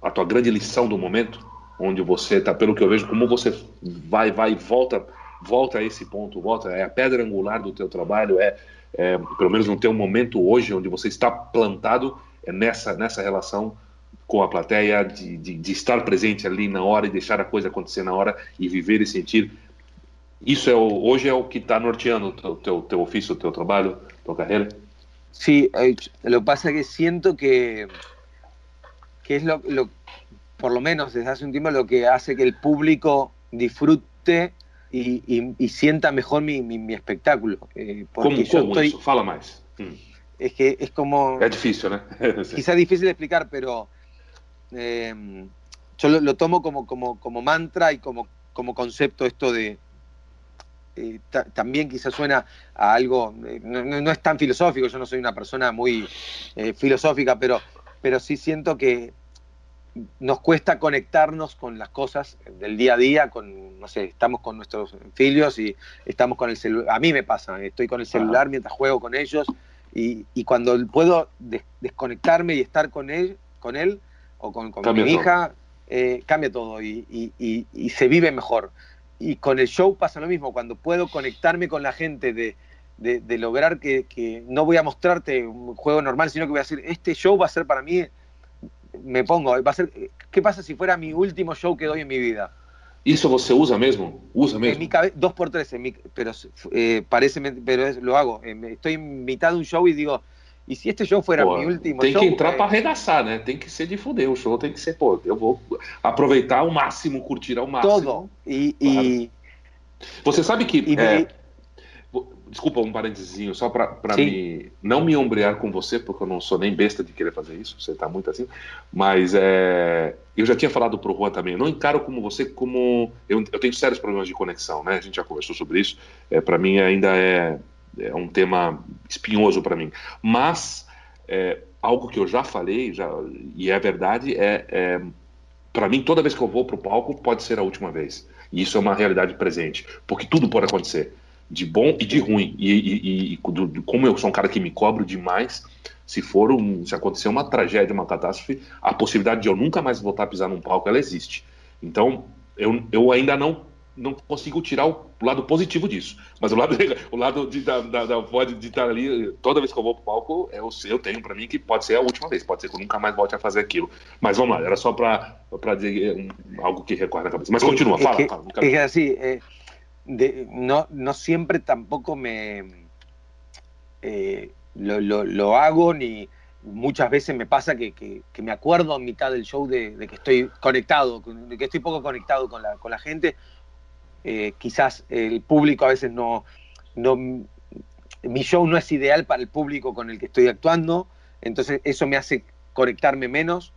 [SPEAKER 2] a tua grande lição do momento, onde você está, pelo que eu vejo, como você vai, vai e volta volta a esse ponto, volta, é a pedra angular do teu trabalho, é, é pelo menos no teu momento hoje, onde você está plantado é nessa, nessa relação com a plateia, de, de, de, estar presente ali na hora e deixar a coisa acontecer na hora e viver e sentir. Isso é o, hoje é o que está norteando o teu, teu, teu ofício, o teu trabalho, tua carreira?
[SPEAKER 4] Sí, eh, lo pasa que siento que, que es lo, lo, por lo menos desde hace un tiempo, lo que hace que el público disfrute y, sienta mejor mi, mi, espectáculo.
[SPEAKER 2] Eh, porque yo estoy, Fala más.
[SPEAKER 4] Mm. Es que es como...
[SPEAKER 2] Es difícil, [LAUGHS] ¿no?
[SPEAKER 4] Quizás difícil de explicar, pero em, yo lo, tomo como, como, como mantra y como, como concepto esto de... Eh, también quizás suena a algo, eh, no, es tan filosófico, yo no soy una persona muy filosófica, pero, pero sí siento que nos cuesta conectarnos con las cosas del día a día, con, no sé, estamos con nuestros filios y estamos con el celular, a mí me pasa, estoy con el celular mientras juego con ellos y, cuando puedo desconectarme y estar con él, con él o con, mi hija, eh, cambia todo y, se vive mejor. Y con el show pasa lo mismo, cuando puedo conectarme con la gente de, de, lograr que, que, no voy a mostrarte un juego normal, sino que voy a decir, este show va a ser para mí me pongo, va a ser, ¿qué pasa si fuera mi último show que doy en mi vida?
[SPEAKER 2] ¿Eso você usa mismo? Usa
[SPEAKER 4] mismo. En mi dos por tres, mi, pero eh, parece, pero lo hago. Eh, estoy en mitad de un show y digo, ¿y si este show fuera mi último
[SPEAKER 2] tem
[SPEAKER 4] show?
[SPEAKER 2] Tem que entrar eh, para arregaçar, né? Tem que ser de fuder. O show tem que ser, pô, eu vou aproveitar ao máximo, curtir ao máximo.
[SPEAKER 4] Todo. E. Claro. e...
[SPEAKER 2] Você sabe que. E, é, desculpa um parentezinho, só para me não me ombrear com você, porque eu não sou nem besta de querer fazer isso, você está muito assim, mas é, eu já tinha falado para o Juan também, eu não encaro como você como... Eu, eu, tenho sérios problemas de conexão, né? A gente já conversou sobre isso, é, para mim ainda é, é um tema espinhoso para mim, mas é, algo que eu já falei, já, e é verdade, é, é para mim, toda vez que eu vou para o palco, pode ser a última vez. E isso é uma realidade presente, porque tudo pode acontecer de bom e de ruim. E, e, e do, como eu sou um cara que me cobro demais, se for um, se acontecer uma tragédia, uma catástrofe, a possibilidade de eu nunca mais voltar a pisar num palco, ela existe. Então, eu, eu ainda não não consigo tirar o lado positivo disso. Mas o lado, [LAUGHS] o lado de, da, da, da, de estar ali, toda vez que eu vou pro palco, eu, eu tenho para mim que pode ser a última vez, pode ser que eu nunca mais volte a fazer aquilo. Mas vamos lá, era só para dizer um, algo que recorre na cabeça. Mas continua, fala.
[SPEAKER 4] É que,
[SPEAKER 2] fala,
[SPEAKER 4] é que assim, é, no, no siempre tampoco me eh, lo, hago, ni muchas veces me pasa que, me acuerdo en mitad del show de, que estoy conectado, de que estoy poco conectado con la, con la gente. Eh, quizás el público a veces no, no, mi show no es ideal para el público con el que estoy actuando, entonces eso me hace conectarme menos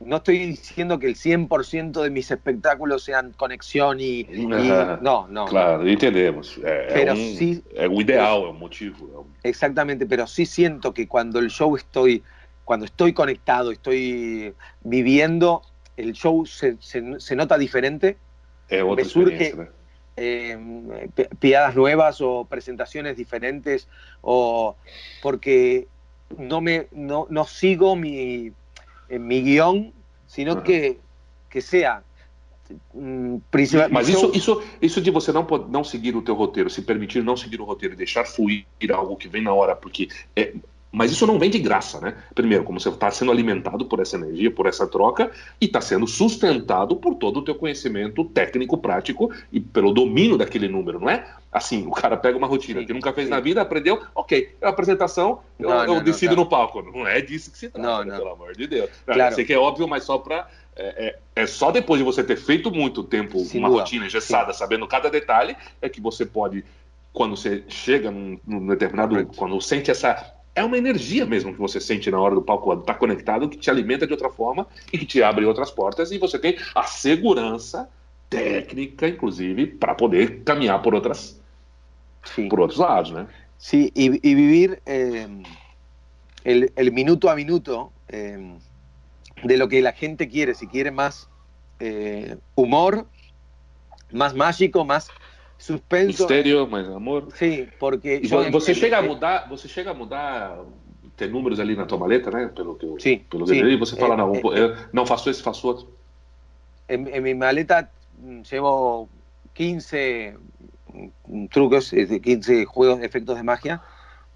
[SPEAKER 4] no estoy diciendo que el 100% de mis espectáculos sean conexión y, no, no.
[SPEAKER 2] Claro, entendemos. pero sí, es ideal, es un motivo.
[SPEAKER 4] Exactamente, pero sí siento que cuando el show estoy, cuando estoy conectado, estoy viviendo, el show se, se, nota diferente.
[SPEAKER 2] Es otra me surge
[SPEAKER 4] eh, piadas nuevas o presentaciones diferentes o porque no me no, no sigo mi en mi guión, sino que, que sea
[SPEAKER 2] Hum, Mas isso, isso, isso de você não, não seguir o teu roteiro, se permitir não seguir o roteiro e deixar fluir algo que vem na hora, porque é, Mas isso não vem de graça, né? Primeiro, como você está sendo alimentado por essa energia, por essa troca, e está sendo sustentado por todo o teu conhecimento técnico, prático e pelo domínio daquele número, não é? Assim, o cara pega uma rotina sim, que nunca fez sim. na vida, aprendeu, ok, é a apresentação, eu, não, eu não, decido não, no palco. Não é disso que se trata, né, pelo amor de Deus. Claro. Eu sei que é óbvio, mas só para é, é, é, só depois de você ter feito muito tempo Sim, uma rotina engessada, sabendo cada detalhe, é que você pode, quando você chega num, num determinado. Quando sente essa. É uma energia mesmo que você sente na hora do palco, está conectado, que te alimenta de outra forma e que te abre outras portas, e você tem a segurança técnica, inclusive, para poder caminhar por outras. Por outros lados, né?
[SPEAKER 4] Sim, e, e viver eh, el, el, minuto a minuto. Eh, de lo que la gente quiere, si quiere más eh, humor, más mágico, más suspenso.
[SPEAKER 2] Mistério, mais amor.
[SPEAKER 4] Sim, porque.
[SPEAKER 2] E você, chega a mudar, você chega a mudar, ter números ali na tua maleta, né? Pelo que eu, sim, pelo sim. e você fala, não, eh, eu não faço esse, faço outro.
[SPEAKER 4] En, en, mi maleta mm, llevo 15 mm, trucos, 15 juegos, efectos de magia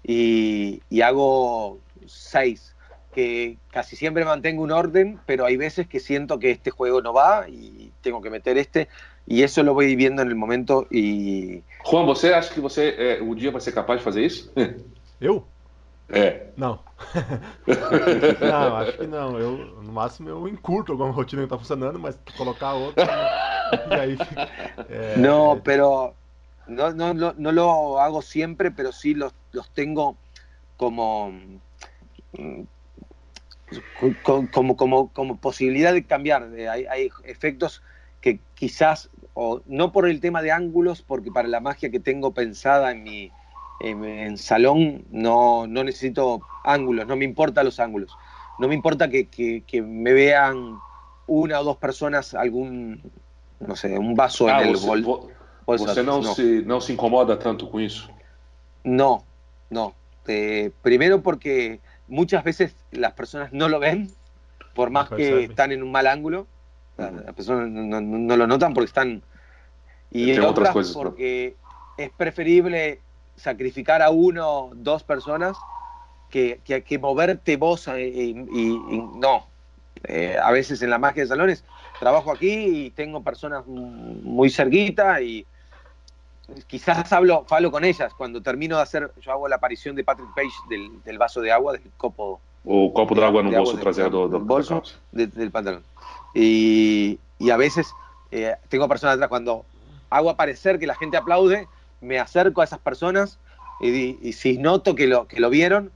[SPEAKER 4] y, y hago 6 que casi siempre mantengo un orden, pero hay veces que siento que este juego no va y tengo que meter este, y eso lo voy viendo en el momento e...
[SPEAKER 2] Juan, você acha que você é, um dia vai ser capaz de fazer isso? [LAUGHS]
[SPEAKER 3] Eu?
[SPEAKER 2] É.
[SPEAKER 3] Não. [LAUGHS] não, acho que não. Eu, no máximo eu encurto alguma rotina que está funcionando, mas colocar outra. y ahí,
[SPEAKER 4] eh, no, pero no, no, no, no, lo hago siempre, pero sí los, los tengo como como, como, como posibilidad de cambiar. Hay, hay, efectos que quizás, o no por el tema de ángulos, porque para la magia que tengo pensada en mi en, salón no, no, necesito ángulos, no me importan los ángulos. No me importa que, que, me vean una o dos personas algún, no sé, un vaso en el
[SPEAKER 2] bol. ¿Usted no, Se, no se incomoda tanto con eso?
[SPEAKER 4] No, no. Eh, primero porque muchas veces las personas no lo ven, por más que están en un mal ángulo. Las personas no, lo notan porque están... Y en otras, cosas, porque es preferible sacrificar a uno, dos personas, que, que, moverte vos eh, y, no. Eh, a veces en la magia de salones trabajo aquí y tengo personas muy cerquita y quizás hablo, falo con ellas. Cuando termino de hacer, yo hago la aparición de Patrick Page del, vaso de agua, del copo.
[SPEAKER 2] O copo de, agua en un bolso trasero
[SPEAKER 4] del, bolso del pantalón. Y, a veces eh, tengo personas atrás, cuando hago aparecer que la gente aplaude, me acerco a esas personas y, si noto que lo, que lo vieron,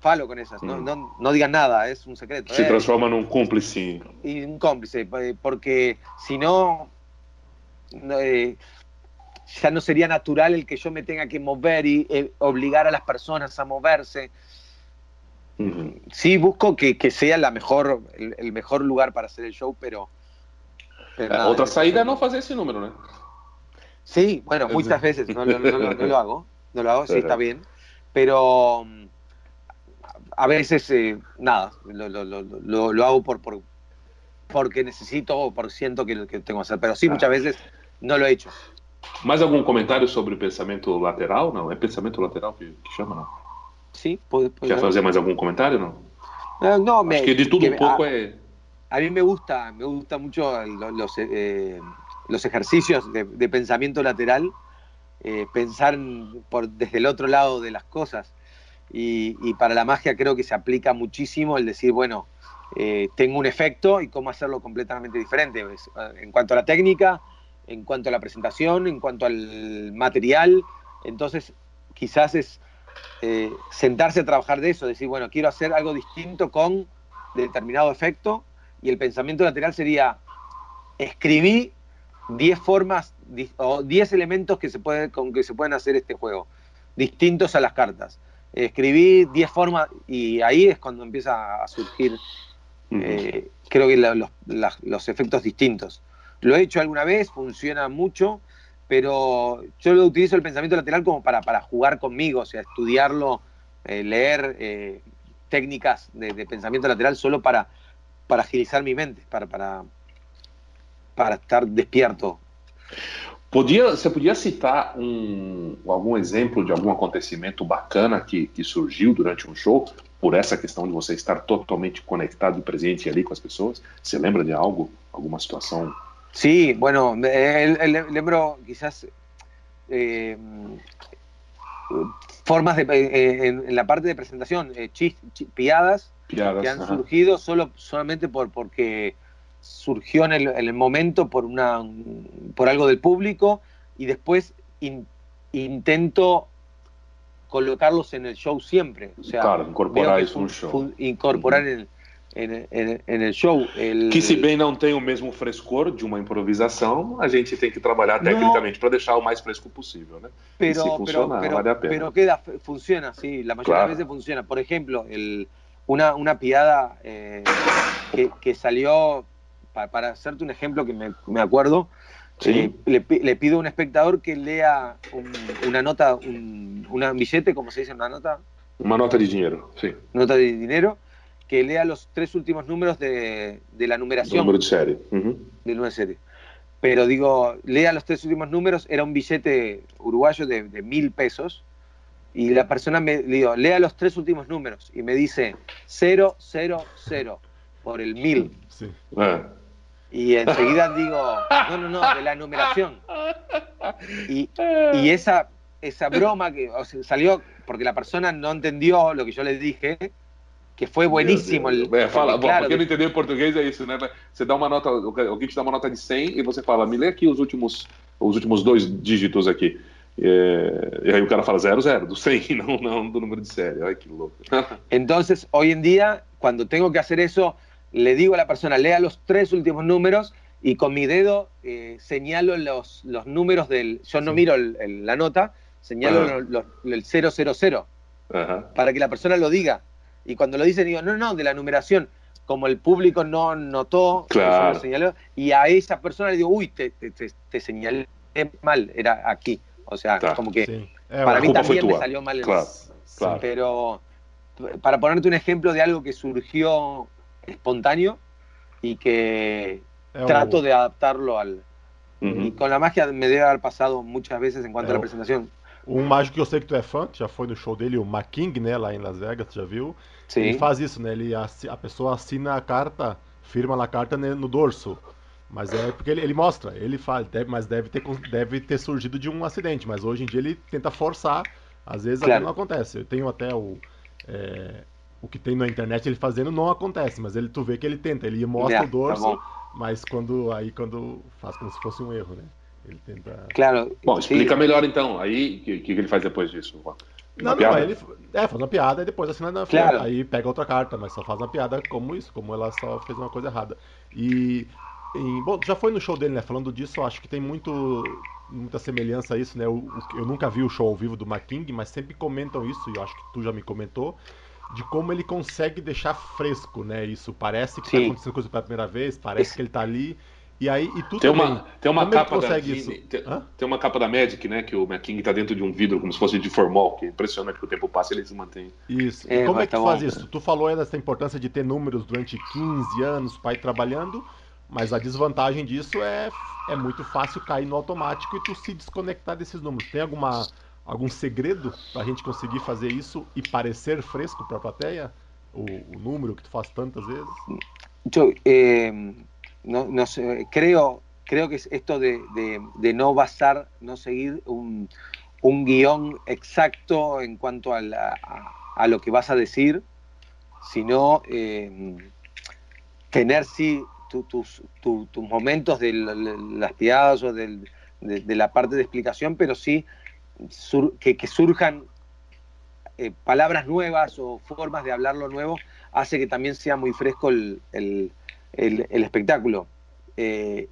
[SPEAKER 4] falo con esas. No, mm. no, digan nada, es un secreto.
[SPEAKER 2] Se transforma en un cómplice.
[SPEAKER 4] Y un cómplice, eh, porque si no. Eh, ya no sería natural el que yo me tenga que mover y eh, obligar a las personas a moverse. Sí, busco que, que, sea la mejor, el, mejor lugar para hacer el show, pero...
[SPEAKER 2] Otra salida no hacer ese número, ¿no?
[SPEAKER 4] Sí, bueno, muchas veces no, lo hago, no lo hago, sí está bien, pero a veces eh, nada, lo, lo, hago por, por, porque necesito o por siento que, que tengo que hacer, pero sí, muchas veces no lo he hecho.
[SPEAKER 2] Mais algum comentário sobre pensamento lateral? Não, é pensamento lateral que, que chama, não?
[SPEAKER 4] Sim, pode, pode
[SPEAKER 2] Quer fazer mais algum comentário, não?
[SPEAKER 4] No, me,
[SPEAKER 2] Acho que de tudo que, um pouco a, é...
[SPEAKER 4] A mí me gusta, me gusta mucho los, eh, los ejercicios de, de, pensamiento lateral, eh, pensar por, desde el otro lado de las cosas. Y, y, para la magia creo que se aplica muchísimo el decir, bueno, eh, tengo un efecto y cómo hacerlo completamente diferente. En cuanto a la técnica, en cuanto a la presentación, en cuanto al material. Entonces, quizás es eh, sentarse a trabajar de eso, decir, bueno, quiero hacer algo distinto con determinado efecto y el pensamiento lateral sería, escribí 10 formas o 10 elementos que se puede, con que se pueden hacer este juego, distintos a las cartas. Escribí 10 formas y ahí es cuando empieza a surgir, eh, creo que los, los efectos distintos. Lo he hecho alguna vez, funciona mucho, pero yo lo utilizo el pensamiento lateral como para, para jugar conmigo, o sea, estudiarlo, eh, leer eh, técnicas de, pensamiento lateral solo para, para agilizar mi mente, para, para, para estar despierto.
[SPEAKER 2] Podia, você podia citar um, algum exemplo de algum acontecimento bacana que, que surgiu durante um show, por essa questão de você estar totalmente conectado e presente ali com as pessoas? Você lembra de algo, alguma situação?
[SPEAKER 4] Sí, bueno, lembro quizás eh, formas de, eh, en, la parte de presentación, eh, piadas, que han surgido solo, solamente por, porque surgió en el, momento por, una, por algo del público y después intento colocarlos en el show siempre. O sea,
[SPEAKER 2] claro, incorporar no show.
[SPEAKER 4] Incorporar en, en, el show.
[SPEAKER 2] Que se bem não tem o mesmo frescor de uma improvisação, a gente tem que trabalhar tecnicamente para deixar o mais fresco possível, né?
[SPEAKER 4] Pero, e se funciona, pero, vale a pena. Pero queda, funciona, sí, la mayoría claro. de veces funciona. Por ejemplo, el, una, una piada eh, que, que, salió, para, para, hacerte un ejemplo que me, me acuerdo, Sí. Eh, le, le, pido a un espectador que lea un, una nota, un una billete, como se dice, una nota.
[SPEAKER 2] Una nota de dinero, sí.
[SPEAKER 4] Nota de dinero, que lea los tres últimos números de, de la numeración.
[SPEAKER 2] número de serie. Uh
[SPEAKER 4] -huh. Del número de serie. Pero digo, lea los tres últimos números, era un billete uruguayo de, de mil pesos, y la persona me digo, lea los tres últimos números, y me dice 000 por el mil. Sí. Ah. Y enseguida digo, no, no, no, de la numeración. Y, y esa, esa broma que salió porque la persona no entendió lo que yo le dije, que foi bueníssimo.
[SPEAKER 2] É, fala, bom, claro, quem não entendeu português é isso, né? Você dá uma nota, alguém te dá uma nota de 100 e você fala, me lê aqui os últimos, os últimos dois dígitos aqui. É, e aí o cara fala 00, do 100, [LAUGHS] não, não do número de série. Ai, que louco. [LAUGHS]
[SPEAKER 4] Entonces, hoy en día, cuando tengo que hacer eso, le digo a la persona, lea los tres últimos números y con mi dedo eh, señalo los, los números del... Yo no miro el, el, la nota, señalo los, el 000 Ajá. para que la persona lo diga. Y cuando lo dice, digo, no, no, de la numeración. Como el público no notó,
[SPEAKER 2] claro.
[SPEAKER 4] señaló, y a esa persona le digo, uy, te, te, te, señalé mal, era aquí. O sea, claro. como que sí. eh, para mí también me salió mal. El,
[SPEAKER 2] claro, claro.
[SPEAKER 4] Pero para ponerte un ejemplo de algo que surgió espontáneo y que é trato de adaptarlo al. Uhum. E com a magia me deve haver passado muitas vezes enquanto é, a apresentação.
[SPEAKER 3] Um mágico que eu sei que tu é fã, já foi no show dele, o Making, né, lá em Las Vegas, tu já viu?
[SPEAKER 4] Sim.
[SPEAKER 3] Ele faz isso, né? Ele, a, a pessoa assina a carta, firma na carta né, no dorso. Mas é porque ele, ele mostra, ele fala, deve, mas deve ter, deve ter surgido de um acidente. Mas hoje em dia ele tenta forçar, às vezes claro. até não acontece. Eu tenho até o. É, o que tem na internet ele fazendo não acontece, mas ele tu vê que ele tenta, ele mostra é, o dorso, tá mas quando aí quando faz como se fosse um erro, né? Ele tenta.
[SPEAKER 4] Claro.
[SPEAKER 2] Bom, explica sim. melhor então. Aí o que, que, ele faz depois disso?
[SPEAKER 3] Não, não, ele é, faz uma piada e depois assina na claro. Aí pega outra carta, mas só faz uma piada como isso, como ela só fez uma coisa errada. E, e bom, já foi no show dele, né? Falando disso, eu acho que tem muito muita semelhança a isso, né? Eu, eu nunca vi o show ao vivo do Making, mas sempre comentam isso, e eu acho que tu já me comentou, de como ele consegue deixar fresco, né? Isso parece que está acontecendo coisa pela primeira vez, parece Esse... que ele está ali. E aí, e tudo
[SPEAKER 2] tem uma, tem uma capa da tem, tem, uma capa da Magic, né? Que o McKing está dentro de um vidro como se fosse de formol, que é impressionante que o tempo passa e ele se mantém.
[SPEAKER 3] Isso. É, como é que tá tu faz isso? Tu falou aí dessa importância de ter números durante 15 anos, pai trabalhando, mas a desvantagem disso é, é muito fácil cair no automático e tu se desconectar desses números. Tem alguma algum segredo para a gente conseguir fazer isso e parecer fresco para a plateia? O, o, número que tu faz tantas vezes?
[SPEAKER 4] Yo eh, no, no sé, creo, creo que es esto de, de, de no basar, no seguir un, un, guion exacto en cuanto a, a, lo que vas a decir, sino eh, tener sí tu, tus, tu, tus momentos de las piadas o del, de, la parte de explicación, pero sí que, que, surjan eh, palabras nuevas o formas de hablarlo nuevo, hace que también sea muy fresco el, el, el espectáculo. Eh,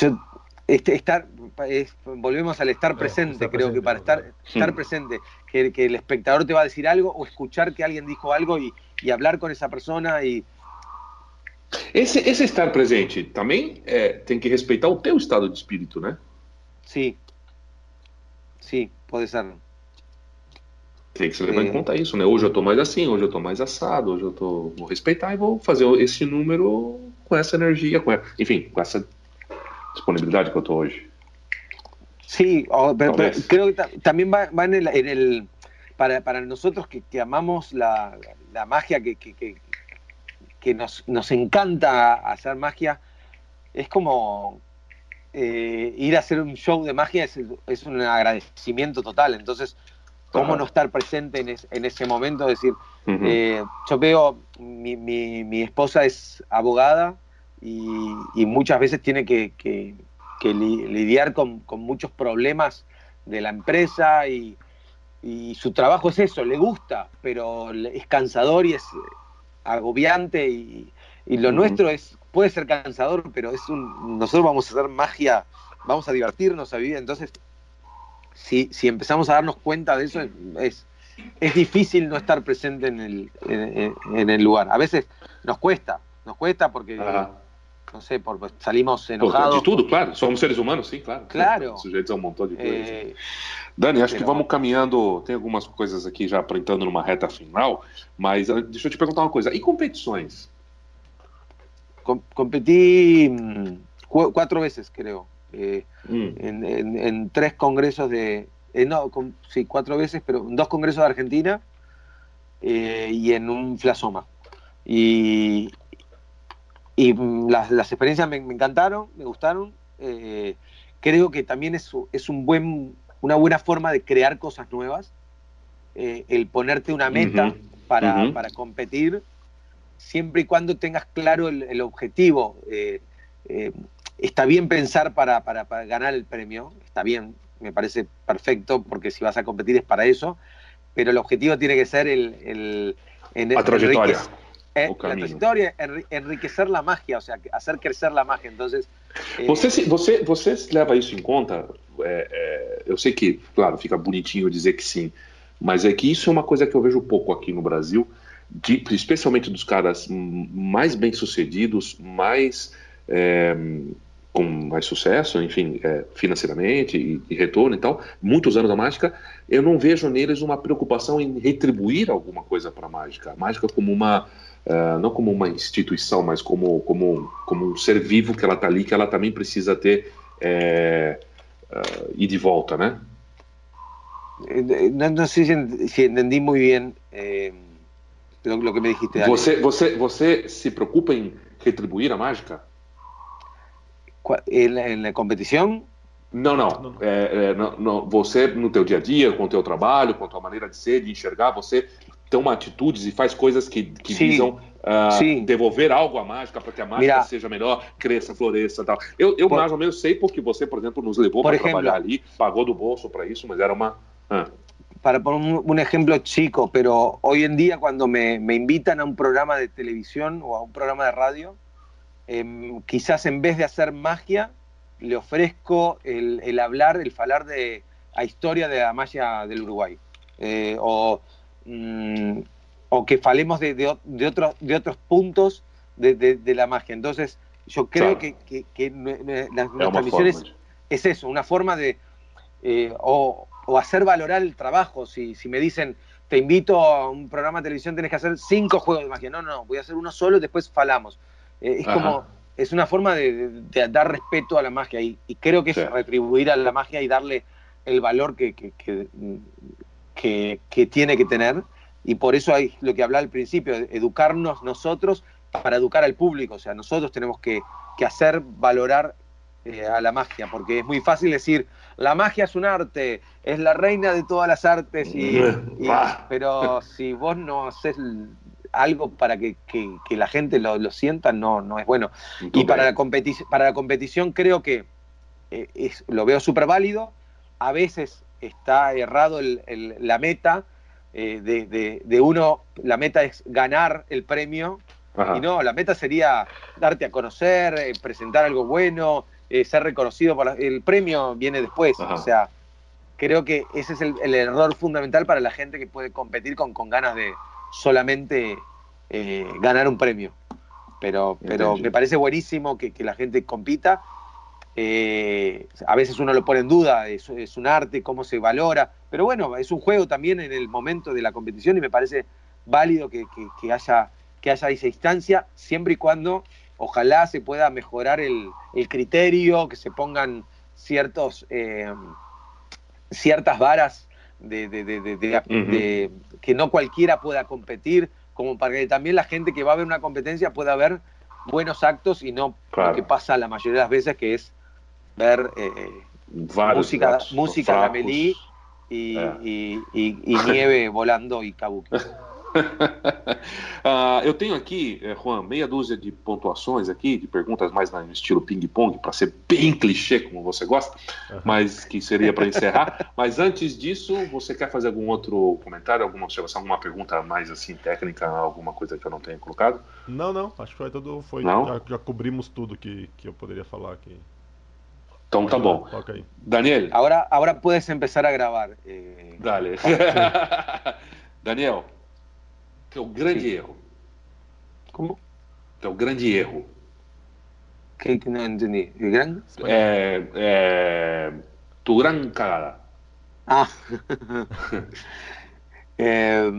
[SPEAKER 4] yo, este, estar, es, volvemos al estar presente, creo presente, que para estar, estar presente, que, que, el espectador te va a decir algo o escuchar que alguien dijo algo y, y hablar con esa persona y...
[SPEAKER 2] Esse, esse estar presente também é, tem que respeitar o teu estado de espírito, né?
[SPEAKER 4] Sim, Sim, pode ser.
[SPEAKER 2] Tem que se levar é. em conta isso, né? Hoje eu tô mais assim, hoje eu tô mais assado, hoje eu tô. Vou respeitar e vou fazer esse número com essa energia, com essa... enfim, com essa disponibilidade que eu estou hoje.
[SPEAKER 4] Sí, pero, creo que también va, en, el, para, para, nosotros que, que amamos la, la magia, que, que, que nos, nos, encanta hacer magia, es como eh, ir a hacer un show de magia es, es un agradecimiento total. Entonces, ¿cómo no estar presente en, en ese momento? Es decir, eh, yo veo, mi, mi, mi, esposa es abogada y, y muchas veces tiene que, que que lidiar con, muchos problemas de la empresa y, su trabajo es eso, le gusta, pero es cansador y es agobiante y, lo nuestro es puede ser cansador, pero es un nosotros vamos a hacer magia, vamos a divertirnos, a vivir, entonces si, si empezamos a darnos cuenta de eso es, es difícil no estar presente en el, en, el lugar. A veces nos cuesta, nos cuesta porque no sé, por, salimos enojados.
[SPEAKER 2] De tudo, claro. Somos seres humanos, sim, claro.
[SPEAKER 4] Claro. [LAUGHS]
[SPEAKER 2] Sujeitos a um montão de coisas. É... Dani, acho que vamos caminhando. Tem algumas coisas aqui já entrando numa reta final, mas ah, deixa eu te perguntar uma coisa. E competições?
[SPEAKER 4] Com competi qu quatro vezes, creo. Eh, mm. en, en, en, tres congresos de. Eh, no, con, sí, cuatro veces, pero en dos congresos de Argentina eh, y en un Flasoma. Y, y mm, las, las experiencias me, me, encantaron, me gustaron. Creo que también es, es un buen, una buena forma de crear cosas nuevas. El ponerte una meta uh -huh. para, uh -huh. para, competir, siempre y cuando tengas claro el, el objetivo. Eh, está bien pensar para, para, para, ganar el premio, está bien, me parece perfecto, porque si vas a competir es para eso, pero el objetivo tiene que ser el... el
[SPEAKER 2] la trayectoria.
[SPEAKER 4] É, a trayectória enriquecer a magia, ou seja, fazer crescer a magia. Então,
[SPEAKER 2] você, você, você leva isso em conta? É, é, eu sei que, claro, fica bonitinho dizer que sim, mas é que isso é uma coisa que eu vejo pouco aqui no Brasil, de, especialmente dos caras mais bem sucedidos, mais é, com mais sucesso, enfim, é, financeiramente e, e, retorno e tal, muitos anos da mágica, eu não vejo neles uma preocupação em retribuir alguma coisa para a mágica. A mágica como uma uh, não como uma instituição, mas como, como, como um ser vivo que ela está ali, que ela também precisa ter é, uh, ir de volta, né?
[SPEAKER 4] Não, sei se, entendi muito bem eh, lo, lo, que me dijiste.
[SPEAKER 2] Você, você, você se preocupa em retribuir a mágica?
[SPEAKER 4] Na competição?
[SPEAKER 2] Não, não. É, é, não, não. Você, no teu dia a dia, com o teu trabalho, com a tua maneira de ser, de enxergar, você toma atitudes e faz coisas que, que visam uh, devolver algo à mágica para que a mágica Mira, seja melhor, cresça, floresça tal. Eu, eu por, mais ou menos sei porque você, por exemplo, nos levou para trabalhar ali, pagou do bolso para isso, mas era uma... Ah.
[SPEAKER 4] Para poner un, ejemplo chico, pero hoy en día cuando me, me, invitan a un programa de televisión o a un programa de radio, eh, quizás en vez de hacer magia, le ofrezco el, el hablar, el falar de la historia de la magia del Uruguay. Eh, o mmm, o que falemos de, de, de, otros, de otros puntos de, de, la magia. Entonces, yo creo claro. que, que, nuestra misión es, es, eso, una forma de eh, o, o, hacer valorar el trabajo. Si, si me dicen, te invito a un programa de televisión, tenés que hacer cinco juegos de magia. No, no, voy a hacer uno solo y después falamos. Eh, es Ajá. como, es una forma de, de, dar respeto a la magia y, y creo que sí. es retribuir a la magia y darle el valor que, que, que, que, tiene que tener. Y por eso hay lo que hablaba al principio, educarnos nosotros para educar al público. O sea, nosotros tenemos que, hacer valorar eh, a la magia, porque es muy fácil decir, la magia es un arte, es la reina de todas las artes, y, [LAUGHS] y, pero si vos no haces algo para que, que, que la gente lo, lo, sienta, no, no es bueno. Y para la, para la competición creo que eh, es, lo veo súper válido, a veces está errado el, el, la meta, eh, de, de, de, uno, la meta es ganar el premio, Ajá. y no, la meta sería darte a conocer, eh, presentar algo bueno, ser reconocido por la, el premio viene después, Ajá. o sea, creo que ese es el, el, error fundamental para la gente que puede competir con, con ganas de solamente eh, ganar un premio. Pero, pero me parece buenísimo que, que la gente compita. Eh, a veces uno lo pone en duda, es, es, un arte, cómo se valora, pero bueno, es un juego también en el momento de la competición y me parece válido que, que, que haya, que haya esa instancia, siempre y cuando ojalá se pueda mejorar el, criterio, que se pongan ciertos, eh, ciertas varas de, que no cualquiera pueda competir, como para que también la gente que va a ver una competencia pueda ver buenos actos y no lo que pasa la mayoría de las veces, que es ver eh, música, música de Amelie y, y, y, nieve volando e kabuki. [LAUGHS]
[SPEAKER 2] uh, [LAUGHS] eu tenho aqui, eh, Juan, meia dúzia de pontuações aqui, de perguntas mais no estilo ping-pong, para ser bem clichê, como você gosta, uhum. mas que seria para encerrar. [LAUGHS] mas antes disso, você quer fazer algum outro comentário, alguma observação, alguma pergunta mais assim técnica, alguma coisa que eu não tenha colocado?
[SPEAKER 3] Não, não, acho que foi tudo, foi, não? Já, já cobrimos tudo que, que eu poderia falar aqui.
[SPEAKER 2] Então tá bom. Okay. Daniel.
[SPEAKER 4] Agora, agora puedes empezar a gravar.
[SPEAKER 2] Eh... Dale. [LAUGHS] Daniel, teu grande Sim. erro.
[SPEAKER 4] Como?
[SPEAKER 2] Grande erro.
[SPEAKER 4] Que, que não entendi. Grande?
[SPEAKER 2] É, é, tu gran cagada.
[SPEAKER 4] Ah. [LAUGHS] [LAUGHS] eh,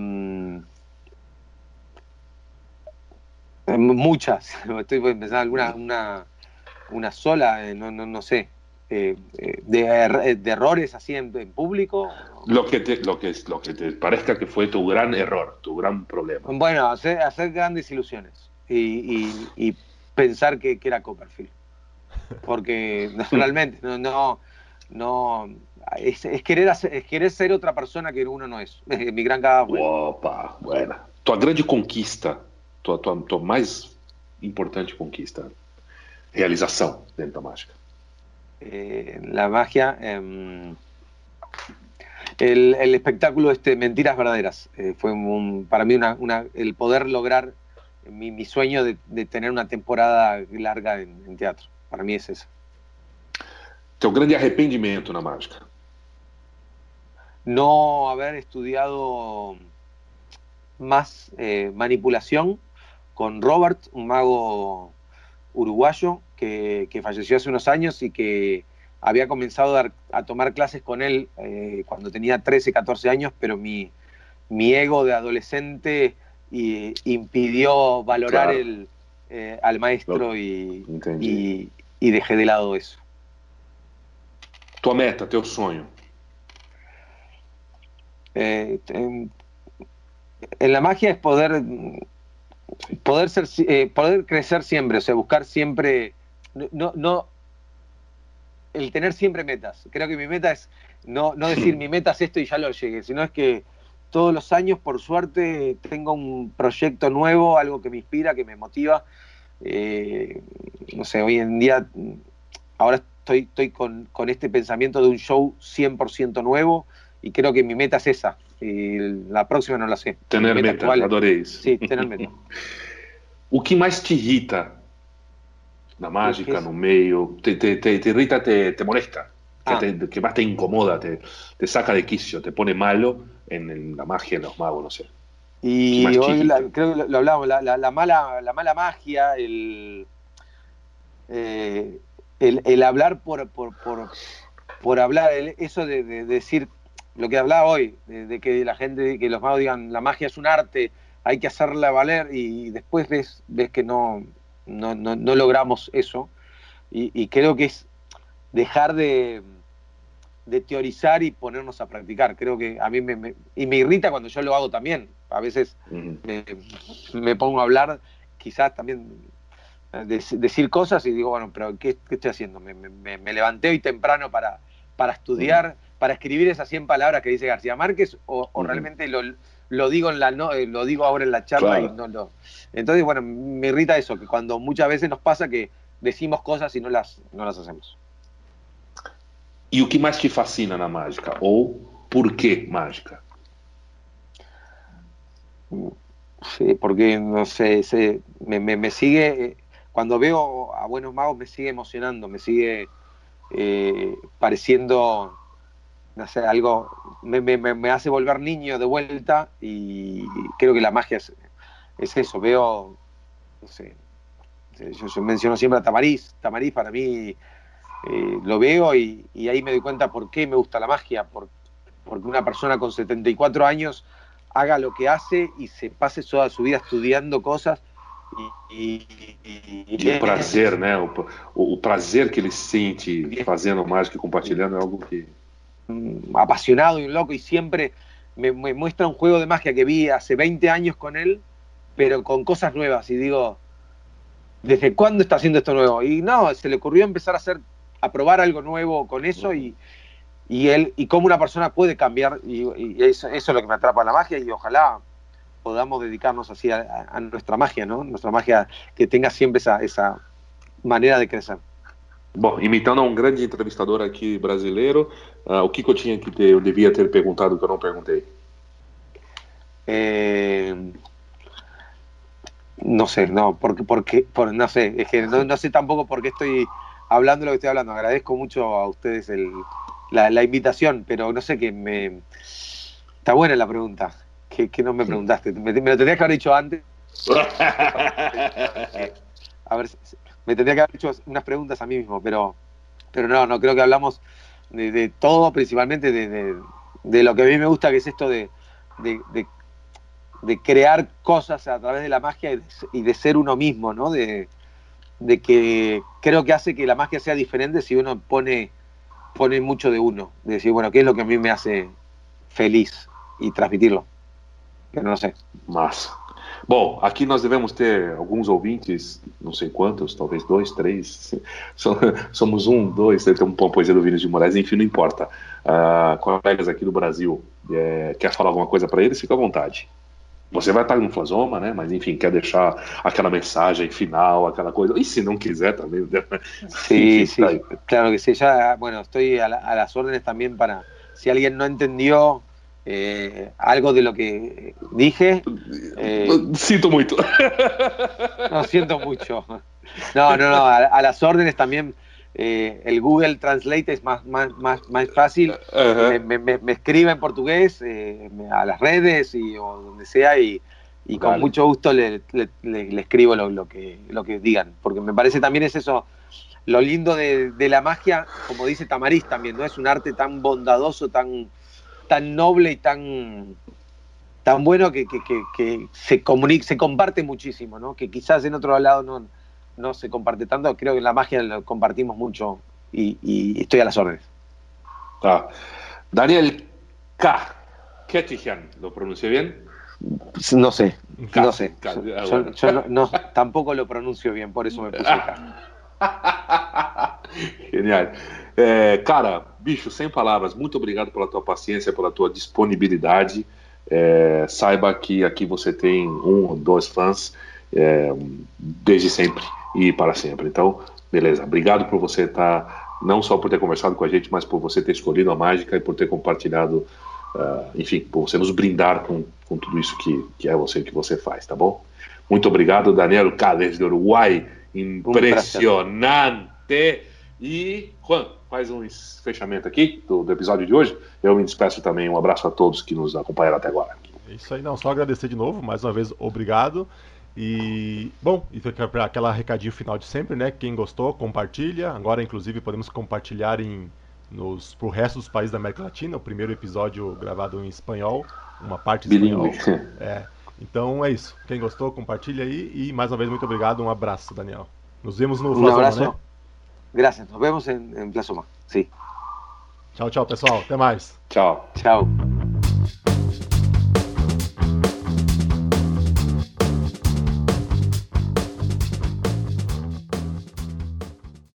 [SPEAKER 4] muchas. [LAUGHS] Estoy pensando alguna una, una sola, eh, no, no, no sé. Eh, eh, de, de, errores así en, en, público?
[SPEAKER 2] Lo que, te, lo, que, lo que te parezca que fue tu gran error, tu gran problema.
[SPEAKER 4] Bueno, hacer, hacer grandes ilusiones y, y, y pensar que, que, era Copperfield. Porque [LAUGHS] naturalmente no, no, no es, es, querer hacer, es, querer ser otra persona que uno no es. [LAUGHS] Mi gran cagada
[SPEAKER 2] fue. Opa, buena. Tua grande conquista, tua, tua, tua mais importante conquista, realização dentro da mágica.
[SPEAKER 4] Eh, la magia, em, el, espectáculo este Mentiras Verdaderas. Eh, fue para mí una, el poder lograr mi, sueño de, tener una temporada larga en, teatro. Para mí es eso.
[SPEAKER 2] ¿Tu grande arrepentimiento la mágica?
[SPEAKER 4] No haber estudiado más eh, manipulación con Robert, un mago uruguayo que, falleció hace unos años y que había comenzado a, tomar clases con él eh, cuando tenía 13, 14 años, pero mi, mi ego de adolescente impidió valorar el, eh, al maestro y, y, dejé de lado eso.
[SPEAKER 2] Tu meta, tu sueño.
[SPEAKER 4] Eh, en, la magia es poder poder ser poder crecer siempre, o sea, buscar siempre no, no, el tener siempre metas. Creo que mi meta es no, no decir mi meta es esto y ya lo llegué, sino es que todos los años, por suerte, tengo un proyecto nuevo, algo que me inspira, que me motiva. Eh, no sé, hoy en día, ahora estoy, estoy con, con este pensamiento de un show 100% nuevo y creo que mi meta es esa. Y la próxima no la sé.
[SPEAKER 2] Tener meta, meta adoré
[SPEAKER 4] Sí, tener meta. [LAUGHS]
[SPEAKER 2] o que más te irrita la mágica, no medio, te, te, te, te irrita, te, te molesta, ah. que, más te incomoda, te, te saca de quicio, te pone malo en, la magia, en los magos, no sé.
[SPEAKER 4] Y hoy creo que lo, hablamos, la, la, mala, la mala magia, el, eh, el, el, hablar por, por, por, por hablar, eso de, decir lo que hablaba hoy, de, que la gente, que los magos digan la magia es un arte, hay que hacerla valer y después ves, ves que no, no, no, logramos eso. Y, creo que es dejar de, de, teorizar y ponernos a practicar. Creo que a mí me, y me irrita cuando yo lo hago también. A veces me, pongo a hablar, quizás también decir cosas y digo, bueno, pero ¿qué, estoy haciendo? Me, levanté hoy temprano para, para estudiar, para escribir esas 100 palabras que dice García Márquez o, realmente lo, lo digo en la no, eh, lo digo ahora en la charla y no lo. Entonces, bueno, me irrita eso, que cuando muchas veces nos pasa que decimos cosas y no las, no las hacemos.
[SPEAKER 2] ¿Y o que más te fascina la mágica? ¿O por qué mágica?
[SPEAKER 4] Sí, porque no sé, me, me, sigue, cuando veo a buenos magos me sigue emocionando, me sigue eh, pareciendo no sé, algo me, me, me, hace volver niño de vuelta y creo que la magia es, es eso. Veo, no sé, yo, menciono siempre a Tamariz. Tamariz para mí eh, lo veo y, y, ahí me doy cuenta por qué me gusta la magia. Por, porque una persona con 74 años haga lo que hace y se pase toda su vida estudiando cosas
[SPEAKER 2] E, e, e o prazer, né? O, o, prazer que ele sente fazendo mágica e compartilhando é algo que.
[SPEAKER 4] Apasionado y un loco, y siempre me, muestra un juego de magia que vi hace 20 años con él, pero con cosas nuevas. Y digo, ¿desde cuándo está haciendo esto nuevo? Y no, se le ocurrió empezar a hacer, a probar algo nuevo con eso y, y él, y cómo una persona puede cambiar, y, eso, eso, es lo que me atrapa en la magia, y ojalá podamos dedicarnos así a, a, nuestra magia, ¿no? Nuestra magia que tenga siempre esa, esa maneira de crescer.
[SPEAKER 2] Bom, imitando um grande entrevistador aqui brasileiro, uh, o que, que, eu tinha que ter, eu devia ter perguntado que eu não perguntei?
[SPEAKER 4] Eh, no sé, no, porque, porque, por, no sé, es que no, no, sé tampoco por qué estoy hablando lo que estoy hablando. Agradezco mucho a ustedes el, la, la, invitación, pero no sé qué me. Está buena la pregunta. que, no me preguntaste. Me, lo tendrías que haber dicho antes. [LAUGHS] a ver, me tendría que haber hecho unas preguntas a mí mismo, pero, pero no, no creo que hablamos de, todo, principalmente de, de, lo que a mí me gusta, que es esto de, de, crear cosas a través de la magia y de, ser uno mismo, ¿no? De, que creo que hace que la magia sea diferente si uno pone, pone mucho de uno, de decir, bueno, ¿qué es lo que a mí me hace feliz y transmitirlo? Eu não sei.
[SPEAKER 2] Massa. Bom, aqui nós devemos ter alguns ouvintes, não sei quantos, talvez dois, três. [LAUGHS] Somos um, dois, deve ter um pão poesia do Vinícius de Moraes, enfim, não importa. Uh, colegas aqui do Brasil, é, quer falar alguma coisa para eles? Fica à vontade. Você vai estar no Flasoma, né? Mas enfim, quer deixar aquela mensagem final, aquela coisa. E se não quiser também. [LAUGHS]
[SPEAKER 4] Sí, sí, claro que sí. Ya, bueno, estoy a, la, a las órdenes también para. Si alguien no entendió eh, algo de lo que dije.
[SPEAKER 2] Eh, siento mucho. [LAUGHS]
[SPEAKER 4] no, siento mucho. No, no, no, a, las órdenes también. Eh, el Google Translate es más, más, más, más fácil. me, me, me, escribe en portugués eh, a las redes y, o donde sea y, y con vale. mucho gusto le, le, le, escribo lo, lo, que, lo que digan. Porque me parece también es eso, lo lindo de, de la magia, como dice Tamariz también, ¿no? Es un arte tan bondadoso, tan tan noble y tan, tan bueno que, que, que, que se, comunica, se comparte muchísimo, ¿no? que quizás en otro lado no, no se comparte tanto, creo que en la magia lo compartimos mucho y, y estoy a las órdenes.
[SPEAKER 2] Ah. Daniel K. Ketijan, ¿lo pronuncié bien?
[SPEAKER 4] No sé, K. no sé. K. Yo, yo, yo no, no, tampoco lo pronuncio bien, por eso me puse [LAUGHS] K.
[SPEAKER 2] Genial. É, cara, bicho, sem palavras, muito obrigado pela tua paciência, pela tua disponibilidade. É, saiba que aqui você tem um ou dois fãs é, desde sempre e para sempre. Então, beleza. Obrigado por você estar, tá, não só por ter conversado com a gente, mas por você ter escolhido a mágica e por ter compartilhado, uh, enfim, por você nos brindar com, com tudo isso que, que é você que você faz, tá bom? Muito obrigado, Daniel Cales do Uruguai. Impressionante. E, Juan, faz um fechamento aqui do, do, episódio de hoje. Eu me despeço também. Um abraço a todos que nos acompanharam até agora.
[SPEAKER 3] É isso aí, não. Só agradecer de novo, mais uma vez, obrigado. E, bom, e para aquela recadinho final de sempre, né? Quem gostou, compartilha. Agora, inclusive, podemos compartilhar em, nos, pro resto dos países da América Latina. O primeiro episódio gravado em espanhol, uma parte em espanhol. [LAUGHS] É. Então é isso. Quem gostou, compartilha aí. E mais uma vez, muito obrigado. Um abraço, Daniel. Nos vemos no
[SPEAKER 4] Flasoma, um abraço. né? Gracias. Nos vemos em, em Plasoma. Sim.
[SPEAKER 3] Tchau, tchau, pessoal. Até mais.
[SPEAKER 2] Tchau.
[SPEAKER 4] Tchau.